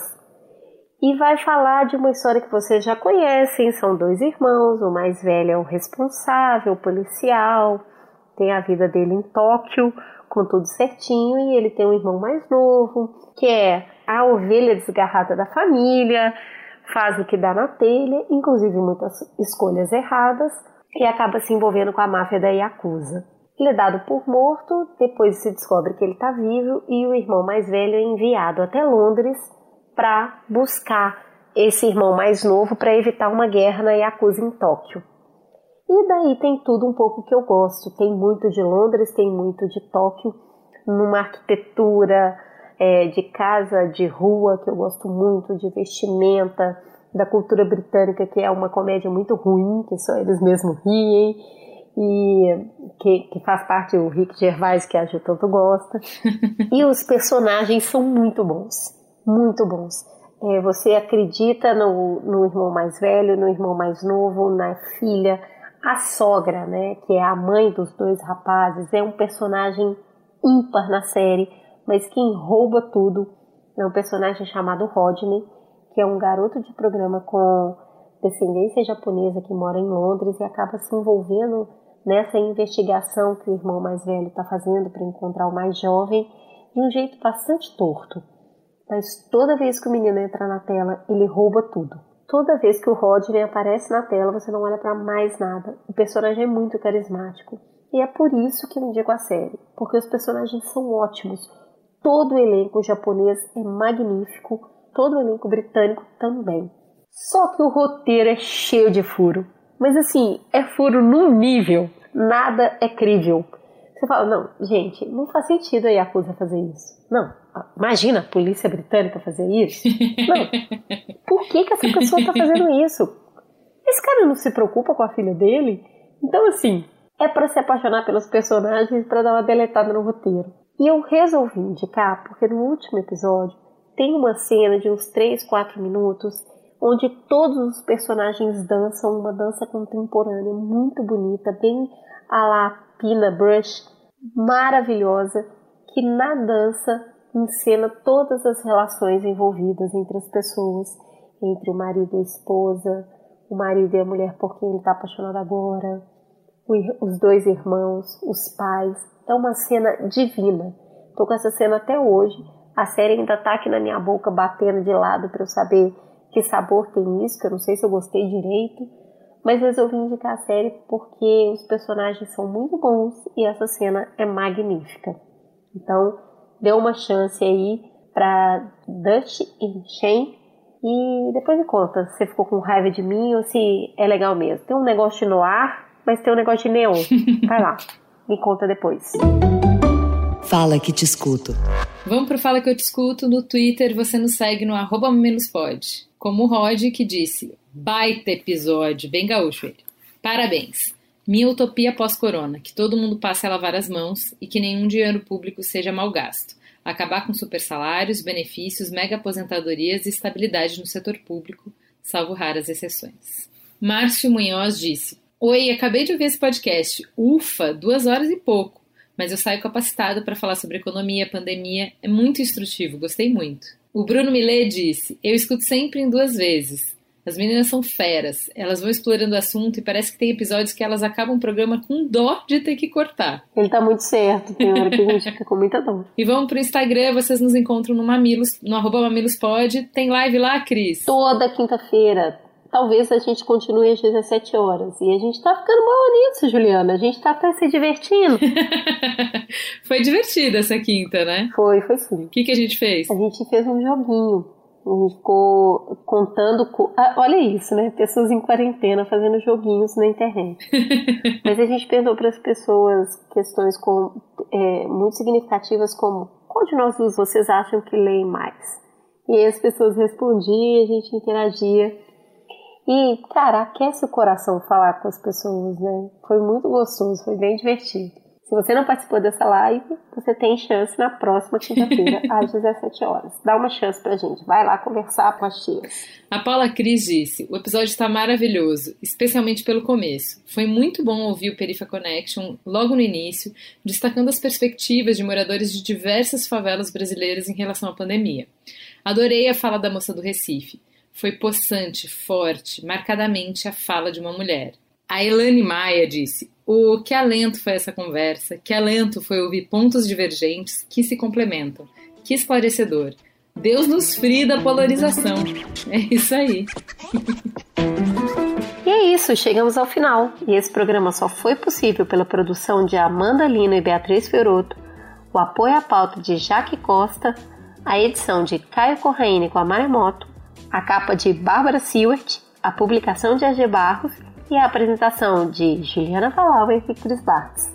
e vai falar de uma história que vocês já conhecem. São dois irmãos, o mais velho é o responsável, o policial, tem a vida dele em Tóquio, com tudo certinho, e ele tem um irmão mais novo, que é a ovelha desgarrada da família, faz o que dá na telha, inclusive muitas escolhas erradas, e acaba se envolvendo com a máfia da Yakuza. Ele é dado por morto, depois se descobre que ele está vivo e o irmão mais velho é enviado até Londres para buscar esse irmão mais novo para evitar uma guerra na Yakuza em Tóquio. E daí tem tudo um pouco que eu gosto. Tem muito de Londres, tem muito de Tóquio, numa arquitetura é, de casa, de rua, que eu gosto muito, de vestimenta, da cultura britânica, que é uma comédia muito ruim, que só eles mesmos riem, e que, que faz parte do Rick Gervais, que a Ju tanto gosta. e os personagens são muito bons, muito bons. É, você acredita no, no irmão mais velho, no irmão mais novo, na filha, a sogra, né, que é a mãe dos dois rapazes, é um personagem ímpar na série, mas quem rouba tudo é um personagem chamado Rodney, que é um garoto de programa com descendência japonesa que mora em Londres e acaba se envolvendo nessa investigação que o irmão mais velho está fazendo para encontrar o mais jovem de um jeito bastante torto. Mas toda vez que o menino entra na tela, ele rouba tudo. Toda vez que o Rodney aparece na tela, você não olha para mais nada. O personagem é muito carismático. E é por isso que eu indico a série, porque os personagens são ótimos. Todo o elenco japonês é magnífico, todo o elenco britânico também. Só que o roteiro é cheio de furo. Mas assim, é furo num nível, nada é crível. Você fala, não, gente, não faz sentido a Yakuza fazer isso. Não, imagina a polícia britânica fazer isso. Não, por que, que essa pessoa tá fazendo isso? Esse cara não se preocupa com a filha dele? Então, assim, é para se apaixonar pelos personagens para dar uma deletada no roteiro. E eu resolvi indicar porque no último episódio tem uma cena de uns 3, 4 minutos onde todos os personagens dançam uma dança contemporânea muito bonita, bem a la Pina Brush, maravilhosa, que na dança encena todas as relações envolvidas entre as pessoas, entre o marido e a esposa, o marido e a mulher por quem ele está apaixonado agora, os dois irmãos, os pais. É uma cena divina. Tô com essa cena até hoje. A série ainda tá aqui na minha boca batendo de lado para eu saber que sabor tem isso, que eu não sei se eu gostei direito, mas resolvi indicar a série porque os personagens são muito bons e essa cena é magnífica. Então, dê uma chance aí para Dutch e Shane e depois me conta se ficou com raiva de mim ou se é legal mesmo. Tem um negócio de noir, mas tem um negócio de neon. Vai lá, me conta depois. Fala que te escuto. Vamos pro Fala que eu te escuto no Twitter, você nos segue no arroba. Como o Rod que disse, baita episódio, bem gaúcho ele. Parabéns. Minha utopia pós-corona, que todo mundo passe a lavar as mãos e que nenhum dinheiro público seja mal gasto. Acabar com super salários, benefícios, mega aposentadorias e estabilidade no setor público, salvo raras exceções. Márcio Munhoz disse: Oi, acabei de ouvir esse podcast. Ufa, duas horas e pouco. Mas eu saio capacitado para falar sobre economia, pandemia. É muito instrutivo, gostei muito. O Bruno Millet disse: Eu escuto sempre em duas vezes. As meninas são feras, elas vão explorando o assunto e parece que tem episódios que elas acabam o programa com dó de ter que cortar. Ele tá muito certo, tem hora que a gente fica com muita dó. E vamos pro Instagram, vocês nos encontram no Mamilos, no arroba mamilospod. Tem live lá, Cris? Toda quinta-feira, talvez a gente continue às 17 horas. E a gente tá ficando bom nisso, Juliana. A gente tá até se divertindo. foi divertida essa quinta, né? Foi, foi sim. O que, que a gente fez? A gente fez um joguinho. A gente ficou contando. Ah, olha isso, né? Pessoas em quarentena fazendo joguinhos na internet. Mas a gente perguntou para as pessoas questões com, é, muito significativas, como: qual de nós vocês acham que leem mais? E aí as pessoas respondiam, a gente interagia. E, cara, aquece o coração falar com as pessoas, né? Foi muito gostoso, foi bem divertido. Se você não participou dessa live, você tem chance na próxima quinta-feira, às 17 horas. Dá uma chance pra gente. Vai lá conversar com as tias. A Paula Cris disse: o episódio está maravilhoso, especialmente pelo começo. Foi muito bom ouvir o Perifa Connection logo no início, destacando as perspectivas de moradores de diversas favelas brasileiras em relação à pandemia. Adorei a fala da moça do Recife. Foi possante, forte, marcadamente a fala de uma mulher. A Elane Maia disse: O que alento foi essa conversa, que alento foi ouvir pontos divergentes que se complementam. Que esclarecedor. Deus nos frie da polarização. É isso aí. E é isso, chegamos ao final. E esse programa só foi possível pela produção de Amanda Lino e Beatriz Fioroto, o apoio à pauta de Jaque Costa, a edição de Caio Corraine com a Maremoto, a capa de Bárbara Seward, a publicação de AG Barros e a apresentação de Juliana Falauer e Cris Bartz.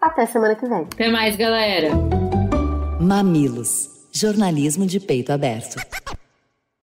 Até semana que vem. Até mais, galera. Mamilos. Jornalismo de peito aberto.